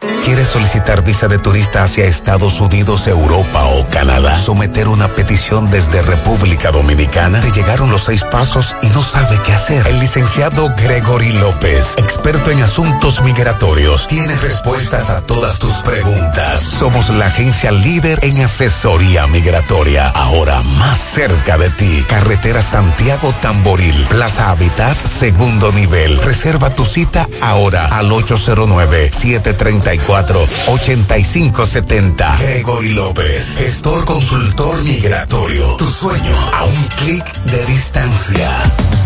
¿Quieres solicitar visa de turista hacia Estados Unidos, Europa o Canadá? ¿Someter una petición desde República Dominicana? Te llegaron los seis pasos y no sabe qué hacer. El licenciado Gregory López, experto en asuntos migratorios, tiene respuestas a todas tus preguntas. Somos la agencia líder en asesoría migratoria. Ahora más cerca de ti. Carretera Santiago Tamboril, Plaza Habitat, segundo nivel. Reserva tu cita ahora al 809 734 8570. Gregory López, gestor consultor migratorio. Tu sueño a un clic de distancia.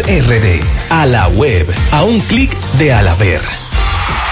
RD. A la web. A un clic de Alaber.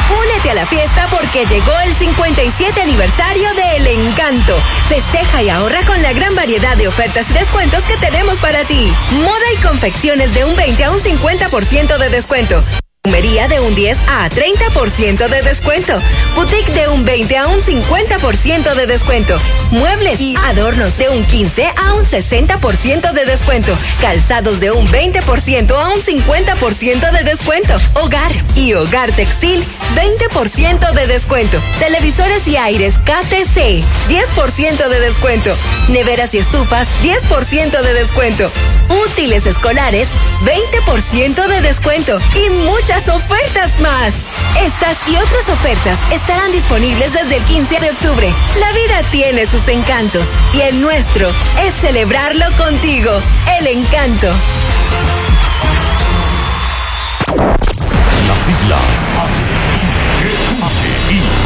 Únete a la fiesta porque llegó el 57 aniversario de El Encanto. Festeja y ahorra con la gran variedad de ofertas y descuentos que tenemos para ti. Moda y confecciones de un 20 a un 50% de descuento. Perfumería de un 10 a 30% de descuento. Boutique de un 20 a un 50% de descuento. Muebles y adornos de un 15 a un 60% de descuento. Calzados de un 20% a un 50% de descuento. Hogar y hogar textil 20% de descuento. Televisores y aires KTC 10% de descuento. Neveras y estufas 10% de descuento. Útiles escolares 20% de descuento y muchas ofertas más. Estas y otras ofertas estarán disponibles desde el 15 de octubre. La vida tiene sus encantos y el nuestro es celebrarlo contigo. El encanto. Las siglas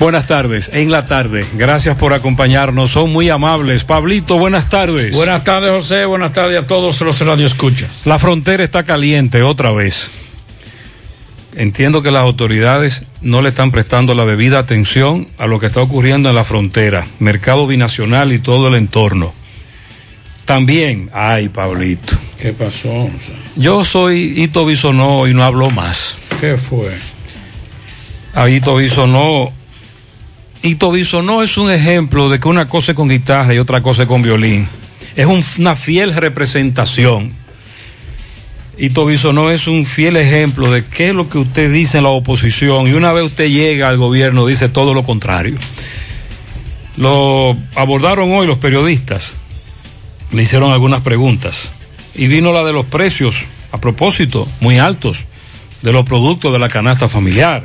Buenas tardes, en la tarde. Gracias por acompañarnos, son muy amables. Pablito, buenas tardes. Buenas tardes, José. Buenas tardes a todos los radioescuchas. La frontera está caliente otra vez. Entiendo que las autoridades no le están prestando la debida atención a lo que está ocurriendo en la frontera, mercado binacional y todo el entorno. También, ay, Pablito. ¿Qué pasó? Yo soy Ito Bisonó y no hablo más. ¿Qué fue? A Ito Bisonó y no es un ejemplo de que una cosa es con guitarra y otra cosa es con violín. Es una fiel representación. Y no es un fiel ejemplo de qué es lo que usted dice en la oposición y una vez usted llega al gobierno dice todo lo contrario. Lo abordaron hoy los periodistas, le hicieron algunas preguntas y vino la de los precios, a propósito, muy altos, de los productos de la canasta familiar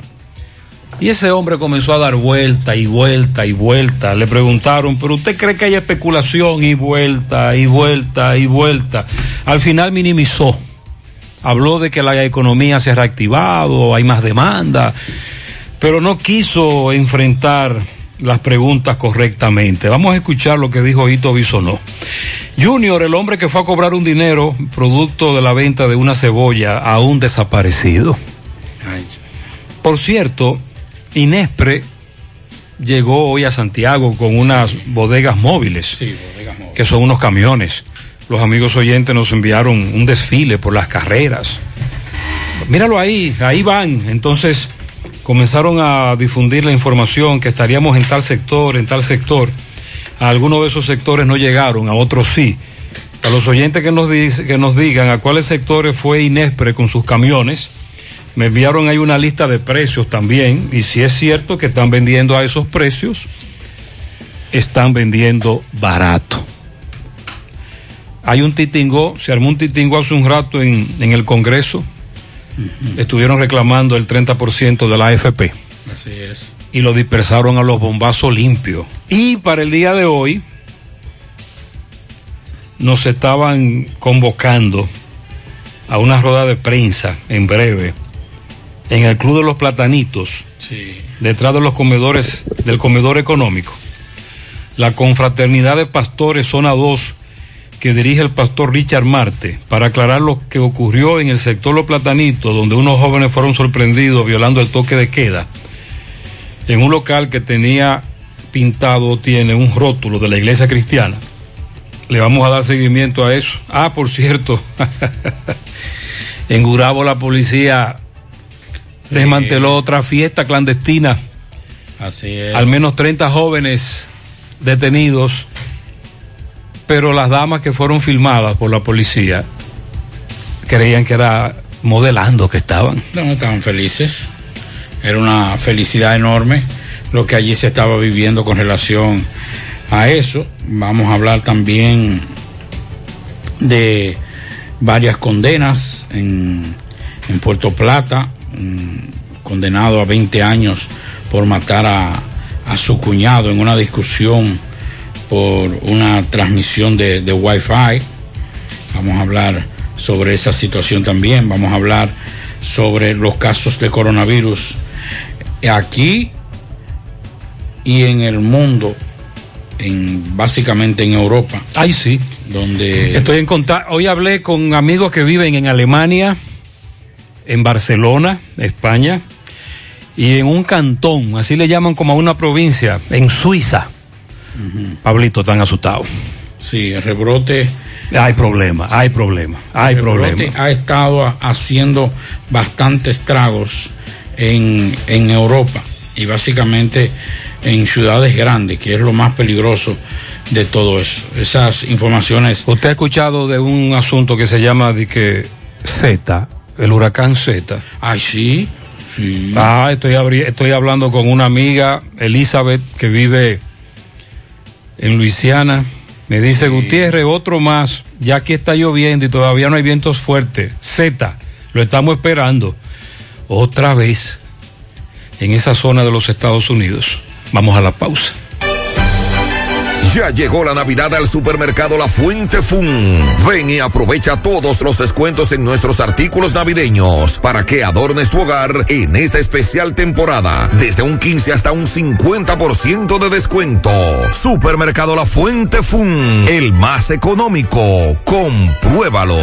y ese hombre comenzó a dar vuelta y vuelta y vuelta. Le preguntaron, pero usted cree que hay especulación y vuelta y vuelta y vuelta. Al final minimizó. Habló de que la economía se ha reactivado, hay más demanda, pero no quiso enfrentar las preguntas correctamente. Vamos a escuchar lo que dijo Hito Bisonó. Junior, el hombre que fue a cobrar un dinero producto de la venta de una cebolla, aún desaparecido. Por cierto, Inespre llegó hoy a Santiago con unas bodegas móviles, que son unos camiones. Los amigos oyentes nos enviaron un desfile por las carreras. Míralo ahí, ahí van. Entonces, comenzaron a difundir la información que estaríamos en tal sector, en tal sector. A algunos de esos sectores no llegaron, a otros sí. A los oyentes que nos, dice, que nos digan a cuáles sectores fue Inespre con sus camiones. Me enviaron ahí una lista de precios también. Y si es cierto que están vendiendo a esos precios, están vendiendo barato. Hay un titingo, se armó un titingo hace un rato en, en el Congreso. Estuvieron reclamando el 30% de la AFP. Así es. Y lo dispersaron a los bombazos limpios. Y para el día de hoy nos estaban convocando a una rueda de prensa en breve en el Club de los Platanitos, Sí. detrás de los comedores del comedor económico. La confraternidad de pastores zona 2 que dirige el pastor Richard Marte para aclarar lo que ocurrió en el sector Los Platanitos, donde unos jóvenes fueron sorprendidos violando el toque de queda en un local que tenía pintado, tiene un rótulo de la iglesia cristiana. Le vamos a dar seguimiento a eso. Ah, por cierto, en Gurabo la policía Sí. desmanteló otra fiesta clandestina. Así es. Al menos 30 jóvenes detenidos, pero las damas que fueron filmadas por la policía creían que era modelando que estaban. No, estaban felices. Era una felicidad enorme lo que allí se estaba viviendo con relación a eso. Vamos a hablar también de varias condenas en, en Puerto Plata, condenado a 20 años por matar a, a su cuñado en una discusión por una transmisión de, de Wi-Fi. Vamos a hablar sobre esa situación también. Vamos a hablar sobre los casos de coronavirus aquí y en el mundo, en, básicamente en Europa, Ay, sí. donde Estoy en contacto. Hoy hablé con amigos que viven en Alemania, en Barcelona, España, y en un cantón, así le llaman como a una provincia, en Suiza. Pablito, están asustados. sí, el rebrote, Hay problema, hay problema, hay el rebrote problema. ha estado haciendo bastantes estragos en, en Europa y básicamente en ciudades grandes, que es lo más peligroso de todo eso. Esas informaciones Usted ha escuchado de un asunto que se llama de que Z, el huracán Z. Ay, sí, sí. Ah, estoy, estoy hablando con una amiga, Elizabeth, que vive en Luisiana. Me dice, Gutiérrez, otro más. Ya aquí está lloviendo y todavía no hay vientos fuertes. Z, lo estamos esperando. Otra vez en esa zona de los Estados Unidos. Vamos a la pausa. Ya llegó la Navidad al supermercado La Fuente Fun. Ven y aprovecha todos los descuentos en nuestros artículos navideños para que adornes tu hogar en esta especial temporada. Desde un 15 hasta un 50% de descuento. Supermercado La Fuente Fun, el más económico. Compruébalo.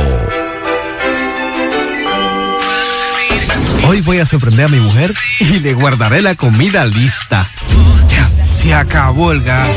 Hoy voy a sorprender a mi mujer y le guardaré la comida lista. Ya, se acabó el gas.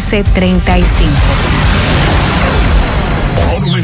809-736-1335.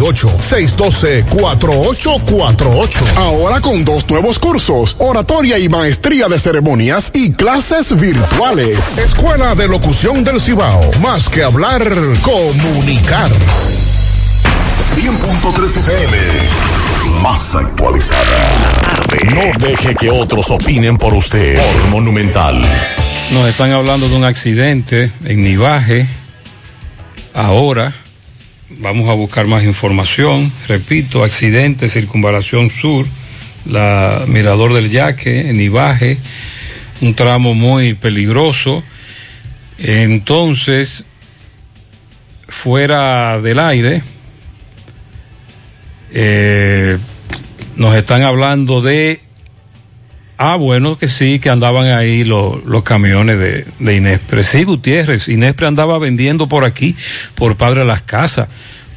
612-4848. Ahora con dos nuevos cursos, oratoria y maestría de ceremonias y clases virtuales. Escuela de Locución del Cibao. Más que hablar, comunicar. 100.3 FM. Más actualizada. No deje que otros opinen por usted. Por Monumental. Nos están hablando de un accidente en Nivaje. Ahora vamos a buscar más información. Repito, accidente, circunvalación sur, la Mirador del Yaque, en Ibaje, un tramo muy peligroso. Entonces, fuera del aire, eh, nos están hablando de Ah, bueno, que sí, que andaban ahí los, los camiones de, de Inespre. Sí, Gutiérrez, Inespre andaba vendiendo por aquí, por Padre de las Casas.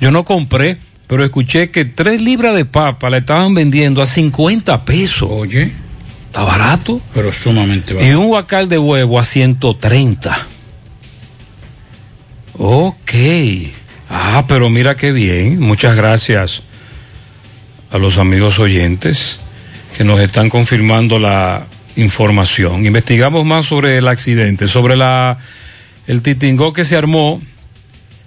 Yo no compré, pero escuché que tres libras de papa la estaban vendiendo a 50 pesos. Oye. Está barato. Pero sumamente barato. Y un guacal de huevo a 130. Ok. Ah, pero mira qué bien. Muchas gracias a los amigos oyentes que nos están confirmando la información. Investigamos más sobre el accidente, sobre la el titingó que se armó.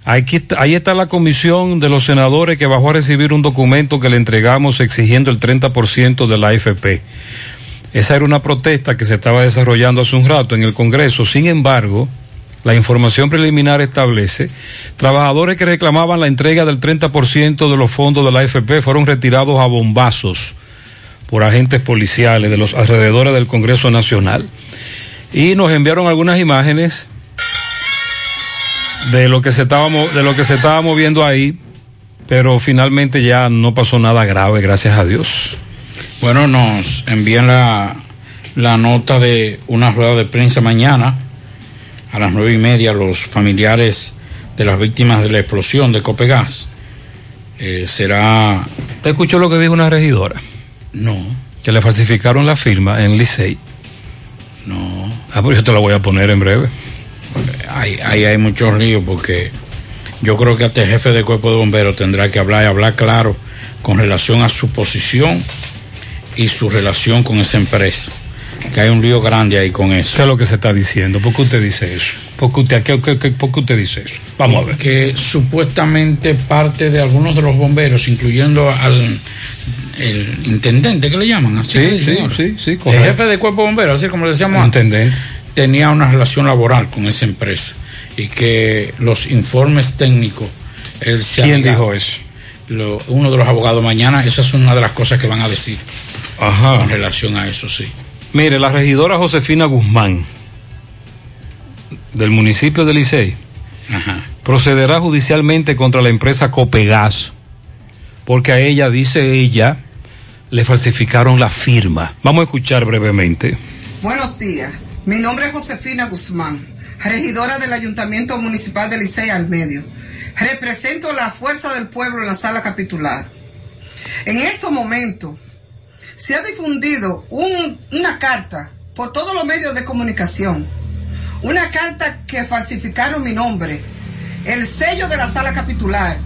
Aquí, ahí está la comisión de los senadores que bajó a recibir un documento que le entregamos exigiendo el 30% de la AFP. Esa era una protesta que se estaba desarrollando hace un rato en el Congreso. Sin embargo, la información preliminar establece, trabajadores que reclamaban la entrega del 30% de los fondos de la AFP fueron retirados a bombazos por agentes policiales de los alrededores del Congreso Nacional. Y nos enviaron algunas imágenes de lo que se estaba, de lo que se estaba moviendo ahí, pero finalmente ya no pasó nada grave, gracias a Dios. Bueno, nos envían la, la nota de una rueda de prensa mañana a las nueve y media los familiares de las víctimas de la explosión de Copegas. Eh, será. ¿Te escuchó lo que dijo una regidora? No. Que le falsificaron la firma en Licey. No. Ah, pues yo te la voy a poner en breve. Ahí hay, hay muchos líos porque yo creo que hasta el jefe de cuerpo de bomberos tendrá que hablar y hablar claro con relación a su posición y su relación con esa empresa. Que hay un lío grande ahí con eso. ¿Qué es lo que se está diciendo? ¿Por qué usted dice eso? ¿Por qué usted, qué, qué, qué, por qué usted dice eso? Vamos a ver. Que supuestamente parte de algunos de los bomberos, incluyendo al el intendente, que le llaman? Así sí, sí, sí, sí, El jefe de cuerpo de bomberos, así como le decíamos intendente. tenía una relación laboral con esa empresa y que los informes técnicos él se ¿Quién dijo eso? lo- uno de los abogados mañana, esa es una de las cosas que van a decir Ajá. con relación a eso, sí. Mire, la regidora Josefina Guzmán, del municipio de Licey, Ajá. procederá judicialmente contra la empresa Copegas, porque a ella, dice ella, le falsificaron la firma. Vamos a escuchar brevemente. Buenos días. Mi nombre es Josefina Guzmán, regidora del Ayuntamiento Municipal de Licey al Medio. Represento la fuerza del pueblo en la sala capitular. En este momento se ha difundido un- una carta por todos los medios de comunicación. Una carta que falsificaron mi nombre, el sello de la sala capitular.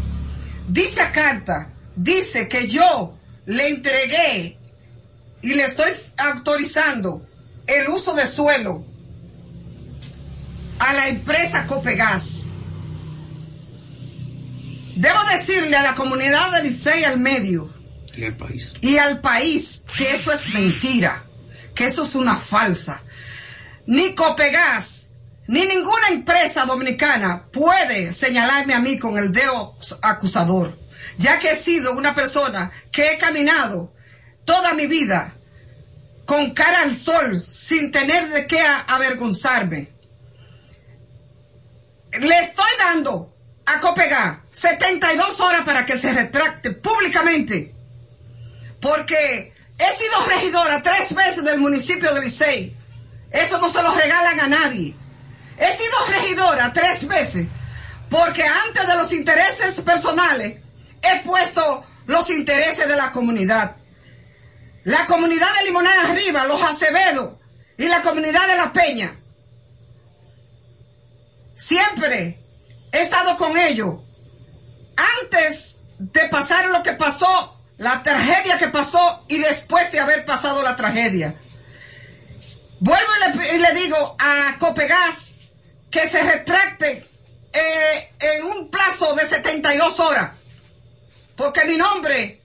Dicha carta dice que yo le entregué y le estoy autorizando el uso de suelo a la empresa Copegas. Debo decirle a la comunidad de Licey al medio En el país. y al país que eso es mentira, que eso es una falsa. Ni Copegas, ni ninguna empresa dominicana puede señalarme a mí con el dedo acusador, ya que he sido una persona que he caminado toda mi vida con cara al sol, sin tener de qué avergonzarme. Le estoy dando a Copegas 72 horas para que se retracte públicamente porque he sido regidora tres veces del municipio de Licey. Eso no se lo regalan a nadie. He sido regidora tres veces porque antes de los intereses personales he puesto los intereses de la comunidad. La comunidad de Limonada Arriba, los Acevedo y la comunidad de La Peña. Siempre he estado con ellos. Antes de pasar lo que pasó, la tragedia que pasó y después de haber pasado la tragedia. Vuelvo y le, digo a Copegas que se retracte eh, en un plazo de 72 horas. Porque mi nombre,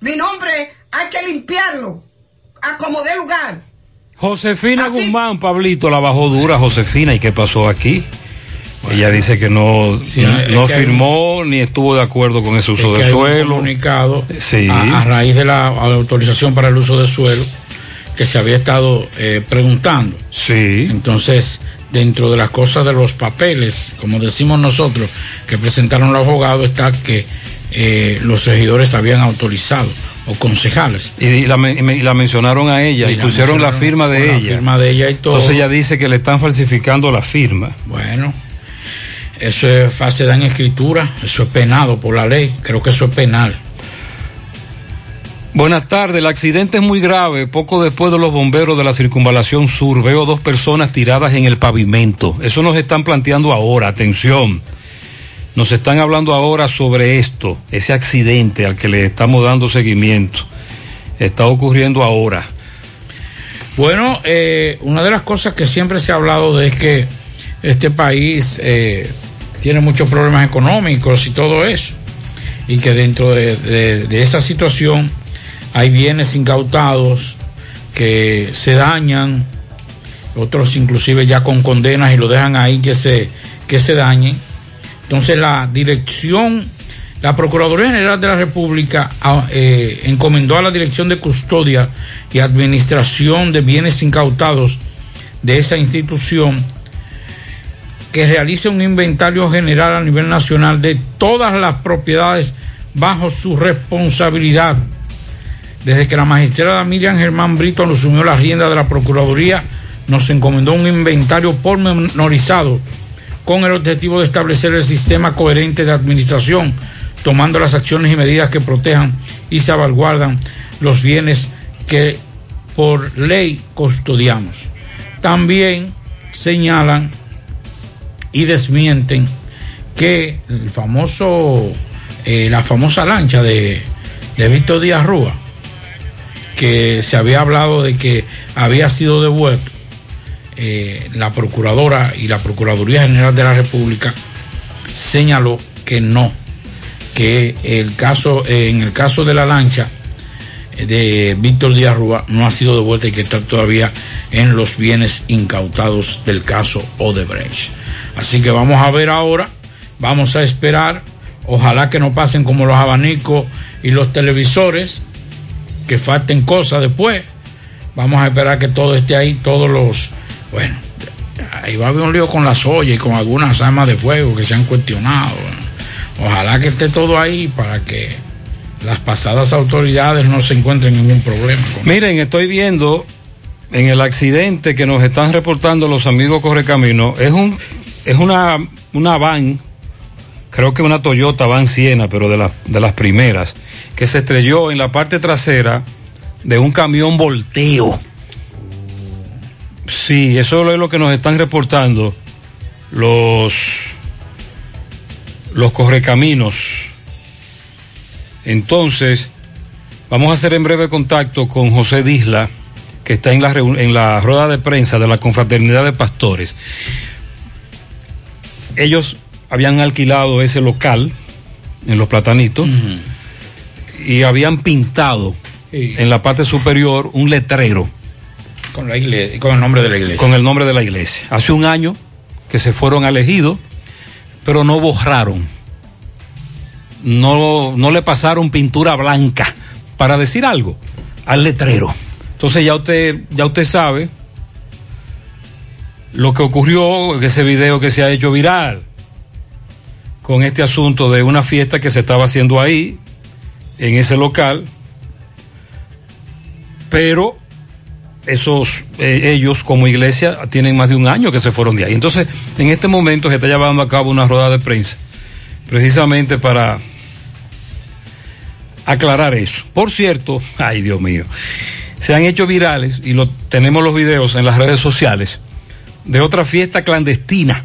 mi nombre hay que limpiarlo a como dé lugar. Josefina Guzmán, Pablito, la bajó dura, Josefina, ¿y qué pasó aquí? Ella dice que no, Sí, no, es no que hay- firmó ni estuvo de acuerdo con ese uso Es que de hay un suelo. comunicado Sí. a, a raíz de la autorización para el uso de suelo que se había estado eh, preguntando. Sí. Entonces, dentro de las cosas de los papeles, como decimos nosotros, que presentaron los abogados, está que eh, los regidores habían autorizado o concejales. Y la, men- y la mencionaron a ella y, la pusieron la firma de con la ella. firma de ella y todo. Entonces ella dice que le están falsificando la firma. Bueno, eso es fase de en escritura, eso es penado por la ley, creo que eso es penal. Buenas tardes, el accidente es muy grave. Poco después de los bomberos de la circunvalación sur, veo dos personas tiradas en el pavimento. Eso nos están planteando ahora, atención. Nos están hablando ahora sobre esto, ese accidente al que le estamos dando seguimiento. Está ocurriendo ahora. Bueno, eh, una de las cosas que siempre se ha hablado de es que este país eh, tiene muchos problemas económicos y todo eso. Y que dentro de, esa situación hay bienes incautados que se dañan, otros inclusive ya con condenas y lo dejan ahí que se, que se dañen. Entonces la dirección, la Procuraduría General de la República ah, eh, encomendó a la Dirección de Custodia y Administración de Bienes Incautados de esa institución que realice un inventario general a nivel nacional de todas las propiedades bajo su responsabilidad. Desde que la magistrada Miriam Germán Brito nos asumió la rienda de la Procuraduría, nos encomendó un inventario pormenorizado con el objetivo de establecer el sistema coherente de administración, tomando las acciones y medidas que protejan y salvaguardan los bienes que por ley custodiamos. También señalan y desmienten que el famoso, eh, la famosa lancha de, de Víctor Díaz Rúa, que se había hablado de que había sido devuelto, eh, la Procuradora y la Procuraduría General de la República señaló que no, que el caso, eh, en el caso de la lancha eh, de Víctor Díaz Rúa no ha sido devuelta y que está todavía en los bienes incautados del caso Odebrecht. Así que vamos a ver ahora, vamos a esperar Ojalá que no pasen como los abanicos y los televisores, que falten cosas después. Vamos a esperar que todo esté ahí, todos los... Bueno, ahí va a haber un lío con las ollas y con algunas armas de fuego que se han cuestionado. Ojalá que esté todo ahí para que las pasadas autoridades no se encuentren ningún problema. Miren, estoy viendo en el accidente que nos están reportando los amigos Correcamino, es un es una, una van, creo que una Toyota Van Siena, pero de, la, de las primeras, que se estrelló en la parte trasera de un camión volteo. Sí, eso es lo que nos están reportando los, los correcaminos. Entonces, vamos a hacer en breve contacto con José Disla, que está en la, en la rueda de prensa de la Confraternidad de Pastores. Ellos habían alquilado ese local en los platanitos y habían pintado en la parte superior un letrero. Con, la iglesia, con el nombre de la iglesia. Con el nombre de la iglesia. Hace un año que se fueron elegidos, pero no borraron. No, no le pasaron pintura blanca para decir algo al letrero. Entonces ya usted, ya usted sabe lo que ocurrió, ese video que se ha hecho viral con este asunto de una fiesta que se estaba haciendo ahí, en ese local, pero esos eh, ellos como iglesia tienen más de un año que se fueron de ahí. Entonces, en este momento se está llevando a cabo una rueda de prensa, precisamente para aclarar eso. Por cierto, ay Dios mío, se han hecho virales y lo tenemos los videos en las redes sociales de otra fiesta clandestina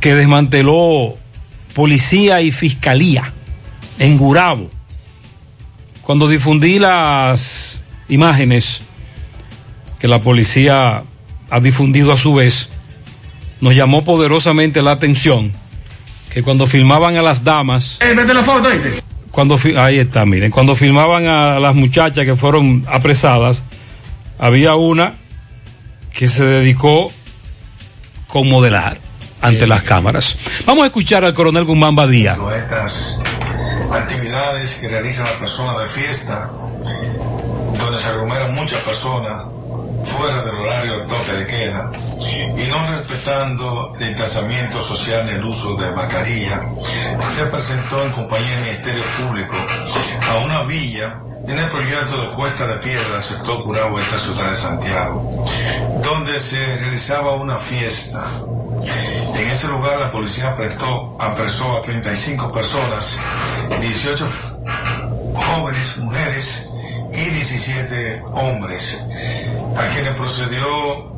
que desmanteló policía y fiscalía en Gurabo. Cuando difundí las imágenes que la policía ha difundido a su vez, nos llamó poderosamente la atención que cuando filmaban a las damas... Eh, vete la foto, ¿viste? Cuando, ahí está, miren, cuando filmaban a las muchachas que fueron apresadas, había una que se dedicó con modelar ante las cámaras. Vamos a escuchar al coronel Guzmán Badía. Estas actividades que realizan las personas de fiesta, donde se aglomeran muchas personas fuera del horario de toque de queda y no respetando el distanciamiento social ni el uso de mascarilla, se presentó en compañía del Ministerio Público a una villa en el proyecto de Cuesta de Piedra, sector Curabo esta ciudad de Santiago, donde se realizaba una fiesta. En ese lugar la policía apresó, apresó a 35 personas, 18 jóvenes, mujeres y 17 hombres, a quienes procedió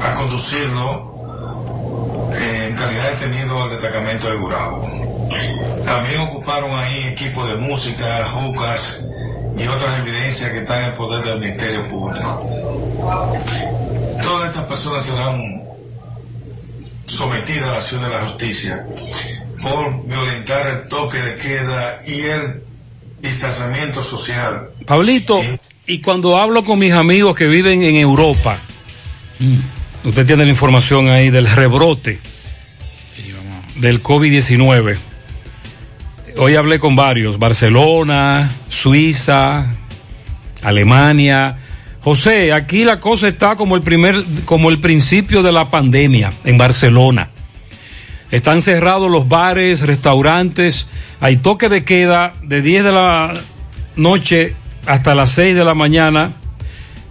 a conducirlo en calidad de detenido al destacamento de Gurabo. También ocuparon ahí equipos de música, jucas, y otras evidencias que están en poder del Ministerio Público. Todas estas personas serán sometidas a la acción de la justicia por violentar el toque de queda y el distanciamiento social. Pablito, y cuando hablo con mis amigos que viven en Europa, usted tiene la información ahí del rebrote del COVID-19 hoy hablé con varios, Barcelona, Suiza, Alemania. José, aquí la cosa está como el primer, como el principio de la pandemia en Barcelona. Están cerrados los bares, restaurantes, hay toque de queda de 10 de la noche hasta las 6 de la mañana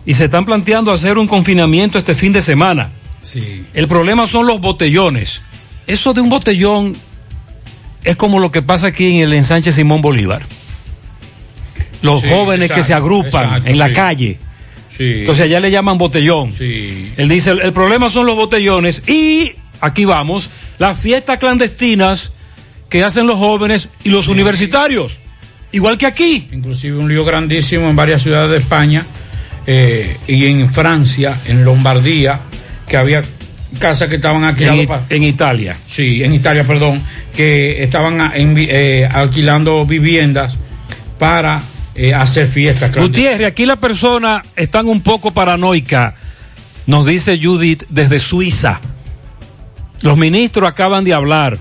y se están planteando hacer un confinamiento este fin de semana. Sí. El problema son los botellones. Eso de un botellón es como lo que pasa aquí en el ensanche Simón Bolívar. Los Sí, jóvenes que se agrupan exacto, en la sí. calle. Sí. Entonces allá le llaman botellón. Sí. Él dice, el, el problema son los botellones y aquí vamos, las fiestas clandestinas que hacen los jóvenes y los universitarios. Igual que aquí. Inclusive un lío grandísimo en varias ciudades de España eh, y en Francia, en Lombardía, que había casas que estaban alquiladas En, Italia. Sí, en Italia, perdón, que estaban en eh, alquilando viviendas para eh, hacer fiestas. Gutiérrez, aquí las personas están un poco paranoicas, nos dice Judith desde Suiza. Los ministros acaban de hablar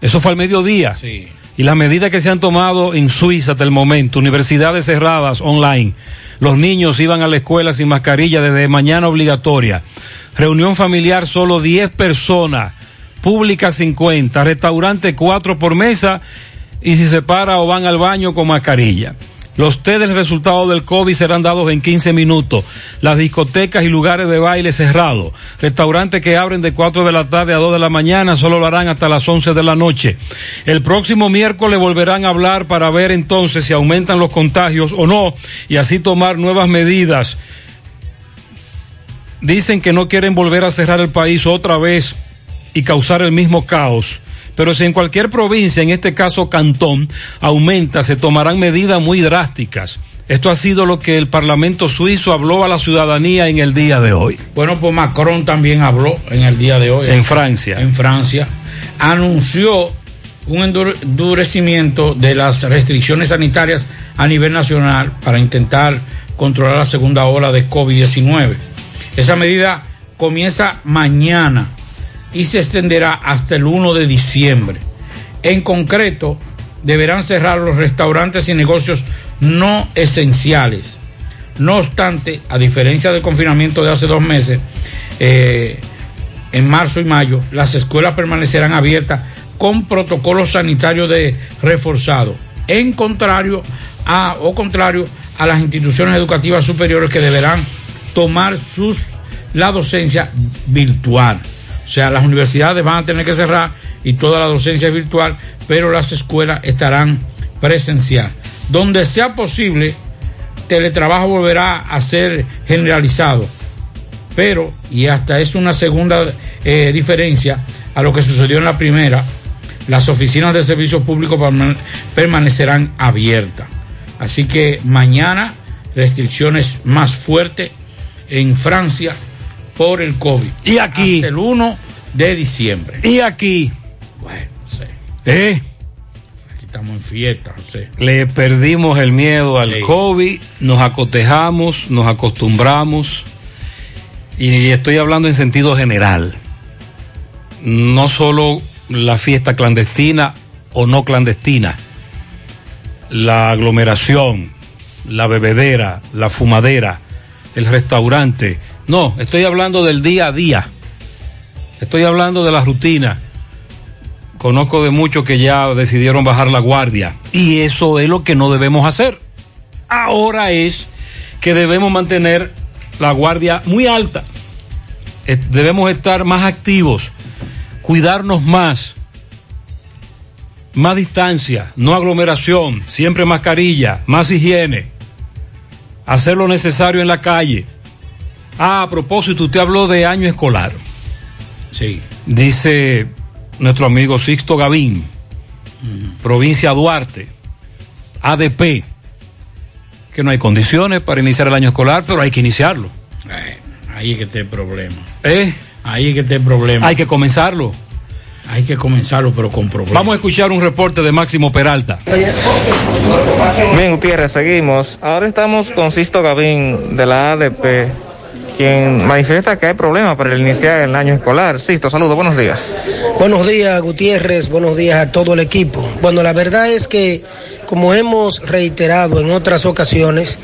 Eso fue al mediodía. Sí. Y las medidas que se han tomado en Suiza hasta el momento, universidades cerradas online, los niños iban a la escuela sin mascarilla desde mañana obligatoria, reunión familiar solo 10 personas, pública 50, restaurante 4 por mesa y si se para o van al baño con mascarilla. Los test del resultado del COVID serán dados en 15 minutos. Las discotecas y lugares de baile cerrados. Restaurantes que abren de 4 de la tarde a 2 de la mañana solo lo harán hasta las 11 de la noche. El próximo miércoles volverán a hablar para ver entonces si aumentan los contagios o no y así tomar nuevas medidas. Dicen que no quieren volver a cerrar el país otra vez y causar el mismo caos. Pero si en cualquier provincia, en este caso Cantón, aumenta, se tomarán medidas muy drásticas. Esto ha sido lo que el Parlamento suizo habló a la ciudadanía en el día de hoy. Bueno, pues Macron también habló en el día de hoy. En Francia. En Francia. Anunció un endurecimiento de las restricciones sanitarias a nivel nacional para intentar controlar la segunda ola de COVID-19. Esa medida comienza mañana y se extenderá hasta el 1 de diciembre. En concreto, deberán cerrar los restaurantes y negocios no esenciales. No obstante, a diferencia del confinamiento de hace dos meses, eh, en marzo y mayo, las escuelas permanecerán abiertas con protocolos sanitarios de reforzado, en contrario a, o contrario a las instituciones educativas superiores que deberán tomar sus, la docencia virtual. O sea, las universidades van a tener que cerrar y toda la docencia es virtual, pero las escuelas estarán presencial. Donde sea posible, teletrabajo volverá a ser generalizado. Pero, y hasta es una segunda eh, diferencia a lo que sucedió en la primera, las oficinas de servicios públicos permanecerán abiertas. Así que mañana restricciones más fuertes en Francia por el COVID. Y aquí. Hasta el 1 de diciembre. Y aquí. Bueno, no sé. ¿Eh? Aquí estamos en fiesta, no sé. Le perdimos el miedo al Sí. COVID, nos acotejamos, nos acostumbramos. Y estoy hablando en sentido general. No solo la fiesta clandestina o no clandestina, la aglomeración, la bebedera, la fumadera, el restaurante. No, estoy hablando del día a día. Estoy hablando de la rutina. Conozco de muchos que ya decidieron bajar la guardia. Y eso es lo que no debemos hacer. Ahora es que debemos mantener la guardia muy alta. Debemos estar más activos, cuidarnos más, más distancia, no aglomeración, siempre mascarilla, más higiene, hacer lo necesario en la calle. Ah, a propósito, usted habló de año escolar. Sí. Dice nuestro amigo Sixto Gavín, provincia Duarte, ADP, que no hay condiciones para iniciar el año escolar, pero hay que iniciarlo. Eh, ahí es que está el problema. ¿Eh? Ahí es que está el problema. Hay que comenzarlo. Hay que comenzarlo, pero con problemas. Vamos a escuchar un reporte de Máximo Peralta. Bien, Gutiérrez, seguimos. Ahora estamos con Sisto Gavín de la ADP, quien manifiesta que hay problemas para iniciar el año escolar. Sisto, saludos, buenos días. Buenos días, Gutiérrez. Buenos días a todo el equipo. Bueno, la verdad es que, como hemos reiterado en otras ocasiones,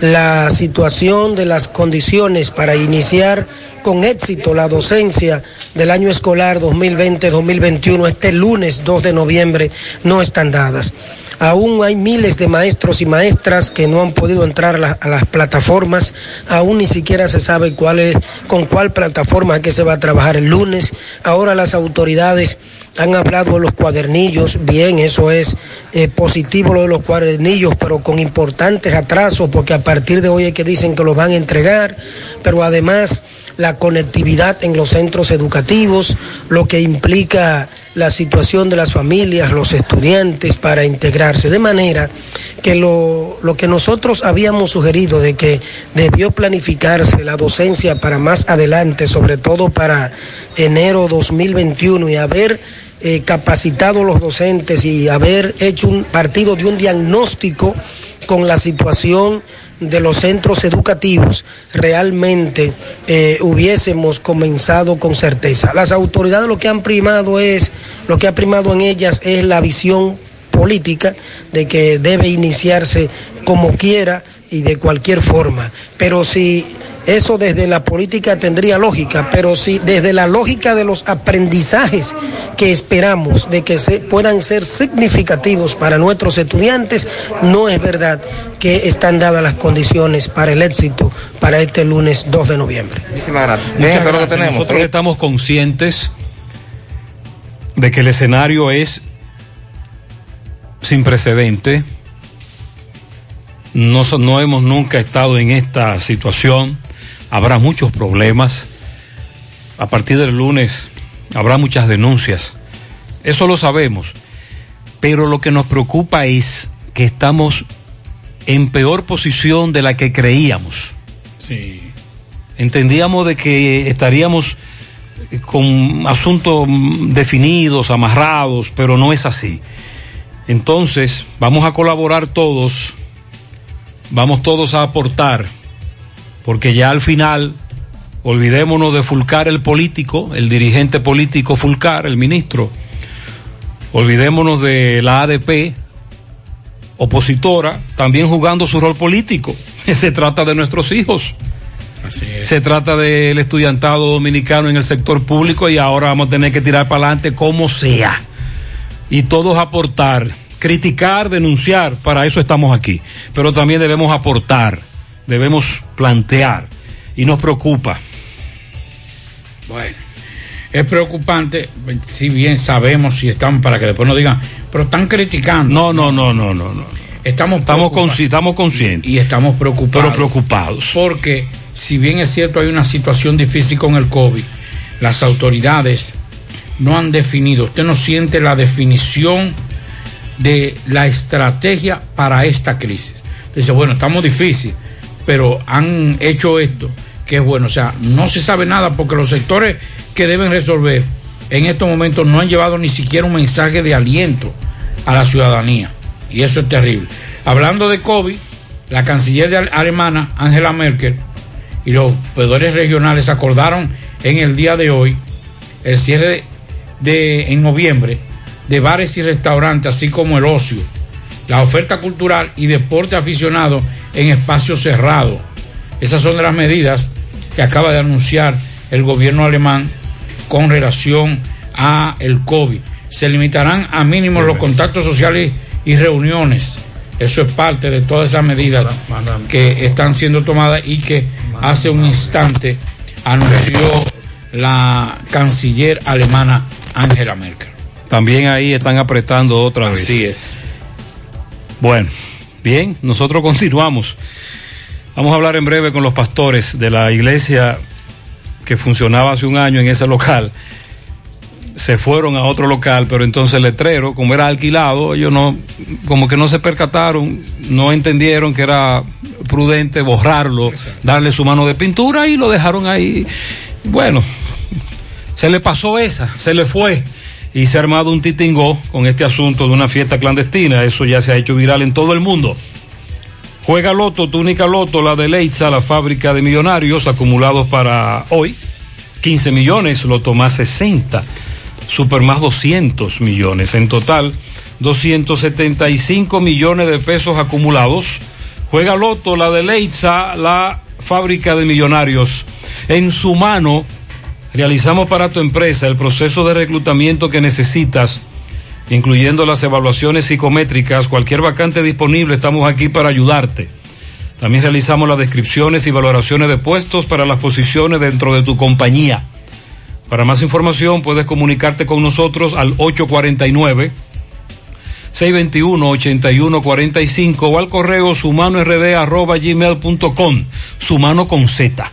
la situación de las condiciones para iniciar con éxito la docencia del año escolar 2020-2021 este lunes 2 de noviembre no están dadas. Aún hay miles de maestros y maestras que no han podido entrar a, la- a las plataformas. Aún ni siquiera se sabe cuál con cuál plataforma que se va a trabajar el lunes. Ahora las autoridades han hablado de los cuadernillos. Bien, eso es eh, positivo lo de los cuadernillos, pero con importantes atrasos, porque a partir de hoy es que dicen que los van a entregar. Pero además la conectividad en los centros educativos, lo que implica la situación de las familias, los estudiantes para integrarse. De manera que lo, lo que nosotros habíamos sugerido de que debió planificarse la docencia para más adelante, sobre todo para enero 2021 y haber eh, capacitado los docentes y haber hecho un partido de un diagnóstico con la situación de los centros educativos realmente eh, hubiésemos comenzado con certeza. Las autoridades lo que han primado es, lo que ha primado en ellas es la visión política de que debe iniciarse como quiera y de cualquier forma. Pero si eso desde la política tendría lógica, pero si desde la lógica de los aprendizajes que esperamos de que se, puedan ser significativos para nuestros estudiantes, no es verdad que están dadas las condiciones para el éxito para este lunes 2 de noviembre. Muchísimas gracias. Muchas Bien, gracias. tenemos. Nosotros estamos conscientes de que el escenario es sin precedente. No hemos nunca estado en esta situación. Habrá muchos problemas. A partir del lunes habrá muchas denuncias. Eso lo sabemos. Pero lo que nos preocupa es que estamos en peor posición de la que creíamos. Sí. Entendíamos de que estaríamos eh, con asuntos mm, definidos, amarrados, pero no es así. Entonces, vamos a colaborar todos, vamos todos a aportar, porque ya al final, olvidémonos de Fulcar el político, el dirigente político Fulcar, el ministro, olvidémonos de la ADP, opositora, también jugando su rol político. Se trata de nuestros hijos. Así es. Se trata del estudiantado dominicano en el sector público y ahora vamos a tener que tirar para adelante como sea. Y todos aportar, criticar, denunciar, para eso estamos aquí. Pero también debemos aportar, debemos plantear. Y nos preocupa. Bueno, es preocupante, si bien sabemos si estamos, para que después nos digan, pero están criticando. No, no, no, no, no. no. Estamos, Estamos, consci- estamos conscientes. Y estamos preocupados. Pero preocupados. Porque, si bien es cierto, hay una situación difícil con el COVID, las autoridades no han definido, usted no siente la definición de la estrategia para esta crisis. Dice, bueno, estamos difícil, pero han hecho esto, que es bueno. O sea, no se sabe nada porque los sectores que deben resolver en estos momentos no han llevado ni siquiera un mensaje de aliento a la ciudadanía. Y eso es terrible. Hablando de COVID, la canciller de Ale- alemana, Angela Merkel, y los poderes regionales acordaron en el día de hoy el cierre de, en noviembre de bares y restaurantes, así como el ocio, la oferta cultural y deporte aficionado en espacios cerrados. Esas son de las medidas que acaba de anunciar el gobierno alemán con relación a el COVID. Se limitarán a mínimos los contactos sociales y reuniones. Eso es parte de todas esas medidas que están siendo tomadas y que hace un instante anunció la canciller alemana Angela Merkel. También ahí están apretando otra vez. Así es. Bueno, bien, nosotros continuamos. Vamos a hablar en breve con los pastores de la iglesia que funcionaba hace un año en ese local. Se fueron a otro local, pero entonces el letrero, como era alquilado, ellos no, como que no se percataron, no entendieron que era prudente borrarlo, darle su mano de pintura y lo dejaron ahí. Bueno, se le pasó esa, se le fue y se ha armado un titingó con este asunto de una fiesta clandestina. Eso ya se ha hecho viral en todo el mundo. Juega Loto, túnica Loto, la de Leitza, la fábrica de millonarios acumulados para hoy. 15 millones, Loto más 60, Super más 200 millones. En total, 275 millones de pesos acumulados. Juega Loto, la de Leitza, la fábrica de millonarios. En su mano, realizamos para tu empresa el proceso de reclutamiento que necesitas, incluyendo las evaluaciones psicométricas, cualquier vacante disponible, estamos aquí para ayudarte. También realizamos las descripciones y valoraciones de puestos para las posiciones dentro de tu compañía. Para más información puedes comunicarte con nosotros al 849 621-8145 o al correo sumanord@gmail.com, sumano con Z.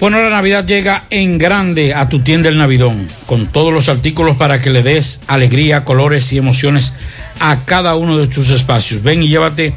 Bueno, la Navidad llega en grande a tu tienda El Navidón, con todos los artículos para que le des alegría, colores y emociones a cada uno de tus espacios. Ven y llévate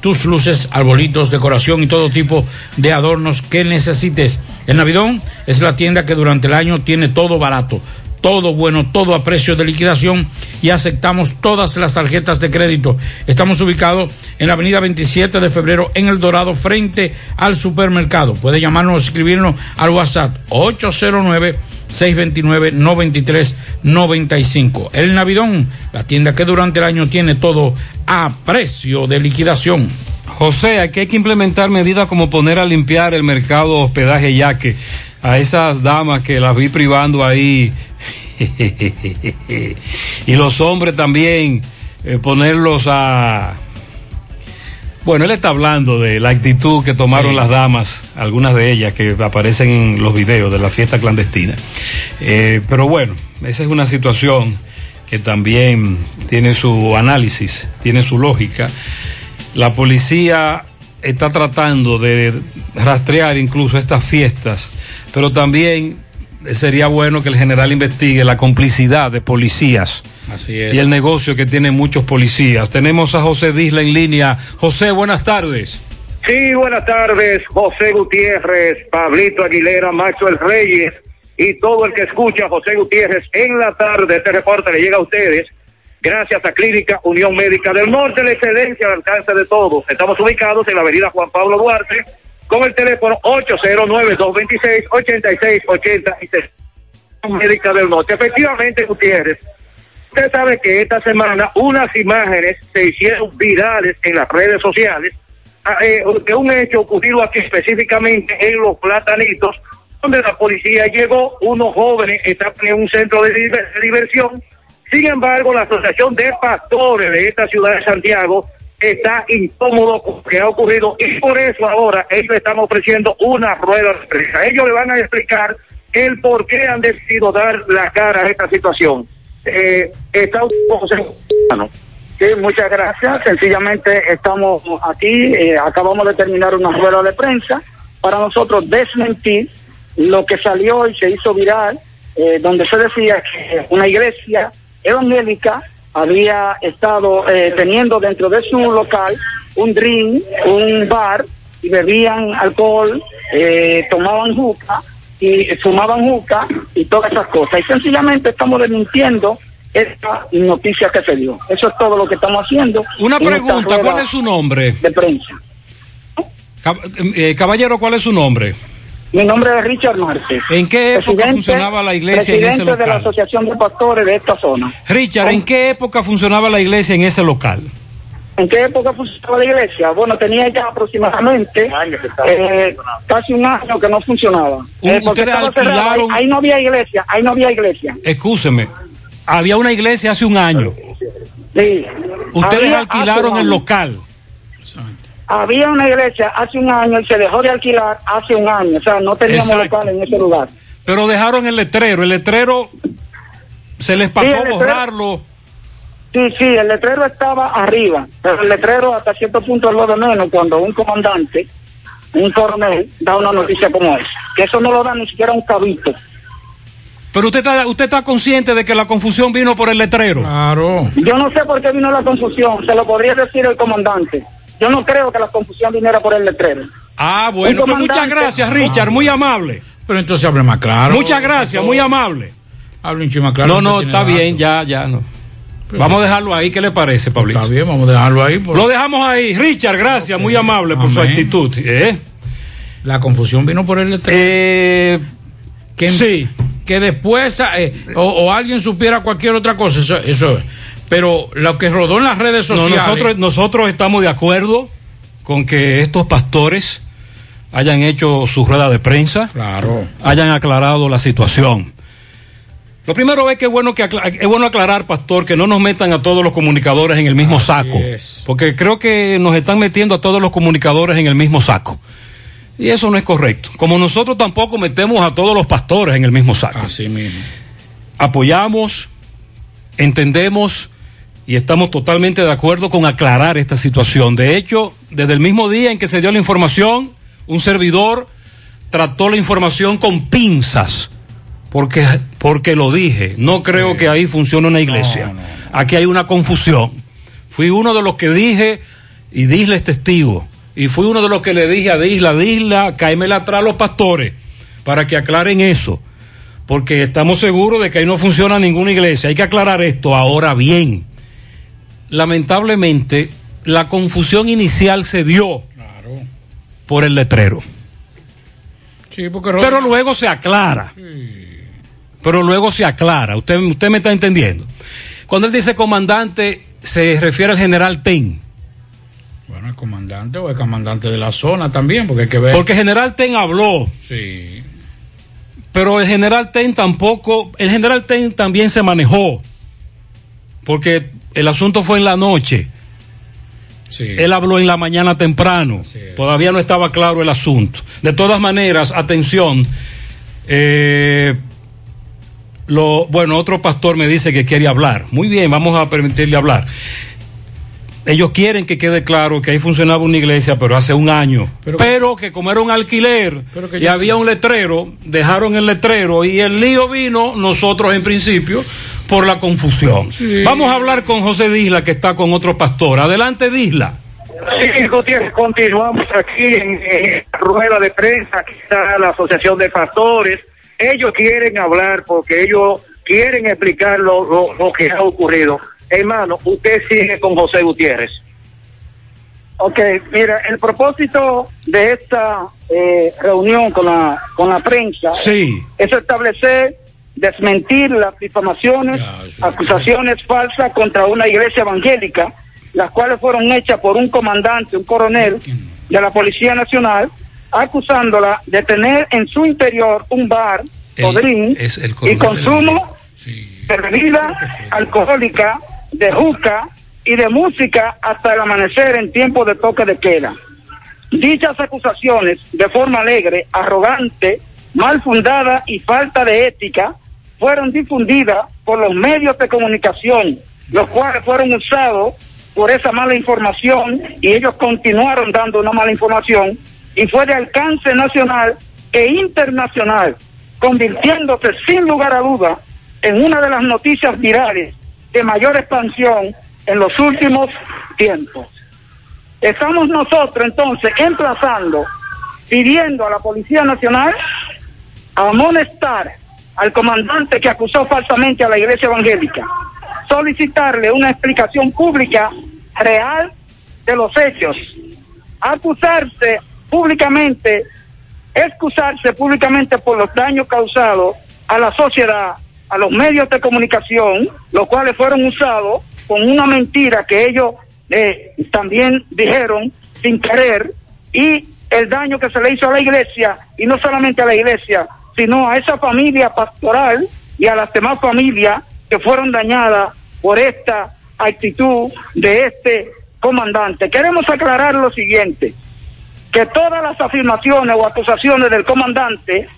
tus luces, arbolitos, decoración y todo tipo de adornos que necesites. El Navidón es la tienda que durante el año tiene todo barato, todo bueno, todo a precio de liquidación y aceptamos todas las tarjetas de crédito. Estamos ubicados en la avenida 27 de febrero en El Dorado frente al supermercado. Puede llamarnos o escribirnos al WhatsApp 809 629-9395. El Navidón, la tienda que durante el año tiene todo a precio de liquidación. José, aquí hay que implementar medidas como poner a limpiar el mercado hospedaje ya que a esas damas que las vi privando ahí y los hombres también eh, ponerlos a bueno, él está hablando de la actitud que tomaron Sí. las damas, algunas de ellas que aparecen en los videos de la fiesta clandestina. Eh, pero bueno, esa es una situación que también tiene su análisis, tiene su lógica. La policía está tratando de rastrear incluso estas fiestas, pero también sería bueno que el general investigue la complicidad de policías Así es. y el negocio que tienen muchos policías. Tenemos a José Disla en línea. José, buenas tardes. Sí, buenas tardes, José Gutiérrez, Pablito Aguilera, Maxwell Reyes y todo el que escucha a José Gutiérrez en la tarde. Este reporte le llega a ustedes gracias a Clínica Unión Médica del Norte, la excelencia al alcance de todos. Estamos ubicados en la avenida Juan Pablo Duarte con el teléfono 809-226-8686. Médica del Norte. Efectivamente, Gutiérrez, usted sabe que esta semana unas imágenes se hicieron virales en las redes sociales ah, eh, de un hecho ocurrido aquí específicamente en los platanitos, donde la policía llegó, unos jóvenes están en un centro de, diver- de diversión. Sin embargo, la Asociación de Pastores de esta ciudad de Santiago está incómodo con lo que ha ocurrido y por eso ahora ellos están ofreciendo una rueda de prensa. Ellos le van a explicar el por qué han decidido dar la cara a esta situación. Eh, está un Sí, muchas gracias. Sencillamente estamos aquí, eh, acabamos de terminar una rueda de prensa para nosotros desmentir lo que salió y se hizo viral, eh, donde se decía que una iglesia evangélica había estado eh, teniendo dentro de su local un drink, un bar, y bebían alcohol, eh, tomaban juca y fumaban juca y todas esas cosas. Y sencillamente estamos desmintiendo esta noticia que se dio. Eso es todo lo que estamos haciendo. Una pregunta, ¿cuál es su nombre? De prensa. Cab- eh, caballero, ¿cuál es su nombre? Mi nombre es Richard Márquez. ¿En qué época Presidente- funcionaba la iglesia en ese presidente de la local? Asociación de Pastores de esta zona. Richard, ¿en qué época funcionaba la iglesia en ese local? ¿En qué época funcionaba la iglesia? Bueno, tenía ya aproximadamente eh, casi un año que no funcionaba. Eh, ustedes. Ahí, alquilaron- ahí no había iglesia, ahí no había iglesia. Excúseme, había una iglesia hace un año. Sí. Ustedes Había alquilaron el año. local. Había una iglesia hace un año y se dejó de alquilar hace un año. O sea, no teníamos Exacto. local en ese lugar. Pero dejaron el letrero. El letrero se les pasó Sí, a borrarlo. Sí, sí, el letrero estaba arriba, pero el letrero hasta cierto punto es lo de menos cuando un comandante, un coronel, da una noticia como esa. Que eso no lo da ni siquiera un cabito. Pero usted está, usted está consciente de que la confusión vino por el letrero. Claro. Yo no sé por qué vino la confusión, se lo podría decir el comandante. Yo no creo que la confusión viniera por el letrero. Ah, bueno, pues muchas gracias, Richard, muy amable. Pero entonces hable más claro. Muchas gracias, muy amable. Hable un más claro. No, no, está bien, ya, ya, no. Vamos a dejarlo ahí, ¿qué le parece, Pablito? Está bien, vamos a dejarlo ahí. por- Lo dejamos ahí. Richard, gracias, muy amable por su actitud. ¿eh? La confusión vino por el letrero. Eh, que, sí. Que después eh, o, o alguien supiera cualquier otra cosa, eso, eso es. Pero lo que rodó en las redes No, sociales. nosotros, nosotros estamos de acuerdo con que estos pastores hayan hecho su rueda de prensa, Claro. hayan aclarado la situación. Lo primero es que es bueno, que es bueno aclarar, pastor, que no nos metan a todos los comunicadores en el mismo saco. es. Porque creo que nos están metiendo a todos los comunicadores en el mismo saco. Y eso no es correcto. Como nosotros tampoco metemos a todos los pastores en el mismo saco. Así mismo. Apoyamos, entendemos y estamos totalmente de acuerdo con aclarar esta situación. De hecho, desde el mismo día en que se dio la información, un servidor trató la información con pinzas, porque, porque lo dije. No creo que ahí funcione una iglesia. Aquí hay una confusión. Fui uno de los que dije, y Disla es testigo, y fui uno de los que le dije a Disla, Disla, cáemela atrás a los pastores, para que aclaren eso. Porque estamos seguros de que ahí no funciona ninguna iglesia. Hay que aclarar esto ahora bien lamentablemente, la confusión inicial se dio por el letrero. Sí, porque Pero luego se aclara. Pero luego se aclara. Usted, usted me está entendiendo. Cuando él dice comandante, se refiere al general Ten. Bueno, el comandante o el comandante de la zona también, porque hay que ver. Porque general Ten habló. Sí. Pero el general Ten tampoco, el general Ten también se manejó. Porque el asunto fue en la noche. Él habló en la mañana temprano. Todavía no estaba claro el asunto. De todas maneras, atención. eh, lo, bueno, otro pastor me dice que quiere hablar. Muy bien, vamos a permitirle hablar. Ellos quieren que quede claro que ahí funcionaba una iglesia, pero hace un año. Pero, que como era un alquiler y había un letrero, dejaron el letrero y el lío vino, nosotros en principio, por la confusión. Vamos a hablar con José Disla, que está con otro pastor. Adelante, Disla. Sí, Gutiérrez, continuamos aquí en, en rueda de prensa, aquí está la Asociación de Pastores. Ellos quieren hablar porque ellos quieren explicar lo, lo- lo que ha ocurrido. Hermano, usted sigue con José Gutiérrez. Ok, mira, el propósito de esta eh, reunión con la, con la prensa Sí. es establecer, desmentir las difamaciones, acusaciones falsas contra una iglesia evangélica, las cuales fueron hechas por un comandante, un coronel de la Policía Nacional, acusándola de tener en su interior un bar, podrín, Es el y consumo de bebida alcohólica, de juca y de música hasta el amanecer en tiempo de toque de queda. Dichas acusaciones, de forma alegre, arrogante, mal fundada y falta de ética, fueron difundidas por los medios de comunicación, los cuales fueron usados por esa mala información y ellos continuaron dando una mala información y fue de alcance nacional e internacional, convirtiéndose sin lugar a duda en una de las noticias virales de mayor expansión en los últimos tiempos. Estamos nosotros entonces emplazando, pidiendo a la Policía Nacional amonestar al comandante que acusó falsamente a la Iglesia Evangélica, solicitarle una explicación pública real de los hechos, acusarse públicamente, excusarse públicamente por los daños causados a la sociedad, a los medios de comunicación, los cuales fueron usados con una mentira que ellos eh, también dijeron sin querer y el daño que se le hizo a la iglesia y no solamente a la iglesia, sino a esa familia pastoral y a las demás familias que fueron dañadas por esta actitud de este comandante. Queremos aclarar lo siguiente, que todas las afirmaciones o acusaciones del comandante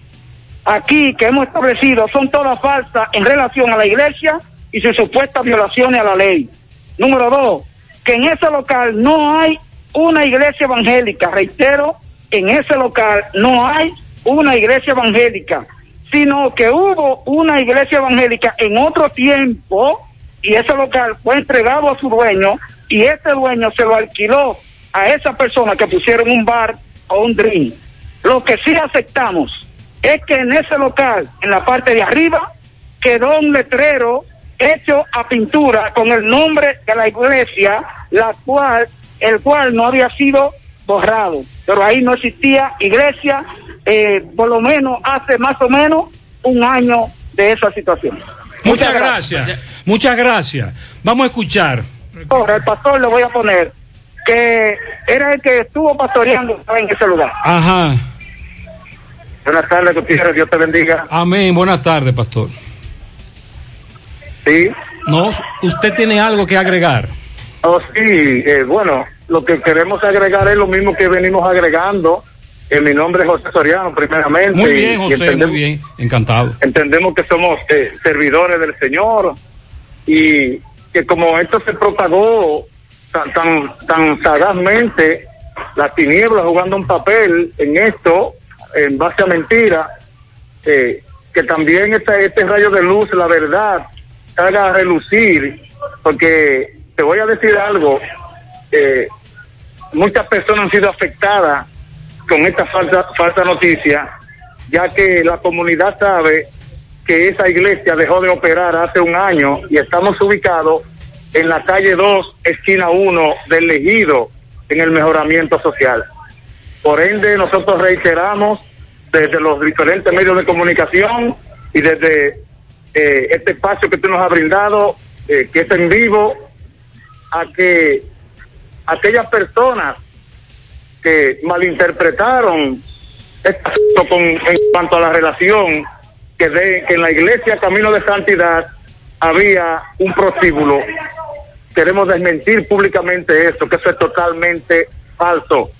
aquí que hemos establecido son todas falsas en relación a la iglesia y sus supuestas violaciones a la ley. Número dos, que en ese local no hay una iglesia evangélica, reitero, en ese local no hay una iglesia evangélica, sino que hubo una iglesia evangélica en otro tiempo y ese local fue entregado a su dueño y ese dueño se lo alquiló a esa persona que pusieron un bar o un drink. Lo que sí aceptamos es que en ese local, en la parte de arriba, quedó un letrero hecho a pintura con el nombre de la iglesia, la cual, el cual no había sido borrado. Pero ahí no existía iglesia, eh, por lo menos hace más o menos un año de esa situación. Muchas gracias. Muchas gracias. Vamos a escuchar. Ahora, el pastor le voy a poner que era el que estuvo pastoreando en ese lugar. Ajá. Buenas tardes, Gutiérrez, Dios te bendiga. Amén. Buenas tardes, pastor. Sí. No, usted tiene algo que agregar. Oh, sí, eh, bueno, lo que queremos agregar es lo mismo que venimos agregando. Eh, mi nombre es José Soriano, primeramente. Muy bien, José, muy bien. Encantado. Entendemos que somos eh, servidores del Señor y que como esto se propagó tan, tan, tan sagazmente, las tinieblas jugando un papel en esto, en base a mentiras, eh, que también este, este rayo de luz, la verdad, haga relucir, porque te voy a decir algo, eh, muchas personas han sido afectadas con esta falsa, falsa noticia, ya que la comunidad sabe que esa iglesia dejó de operar hace un año y estamos ubicados en la calle 2, esquina 1 del Ejido, en el mejoramiento social. Por ende, nosotros reiteramos desde los diferentes medios de comunicación y desde eh, este espacio que tú nos has brindado, eh, que es en vivo, a que aquellas personas que malinterpretaron esto con, en cuanto a la relación que, de, que en la iglesia Camino de Santidad había un prostíbulo. Queremos desmentir públicamente eso, que eso es totalmente falso.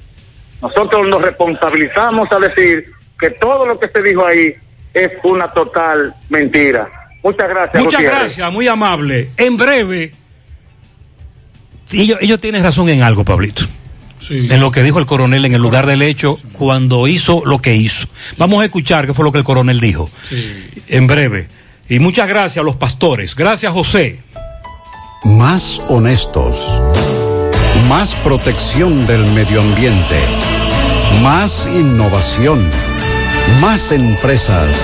Nosotros nos responsabilizamos a decir que todo lo que se dijo ahí es una total mentira. Muchas gracias. Muchas gracias, muy amable. En breve, ellos, ellos tienen razón en algo, Pablito. En lo que dijo el coronel en el lugar del hecho cuando hizo lo que hizo. Vamos a escuchar qué fue lo que el coronel dijo. En breve. Y muchas gracias a los pastores. Gracias, José. Más honestos. Más protección del medio ambiente. Más innovación. Más empresas.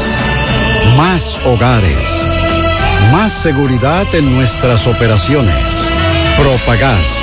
Más hogares. Más seguridad en nuestras operaciones. Propagás.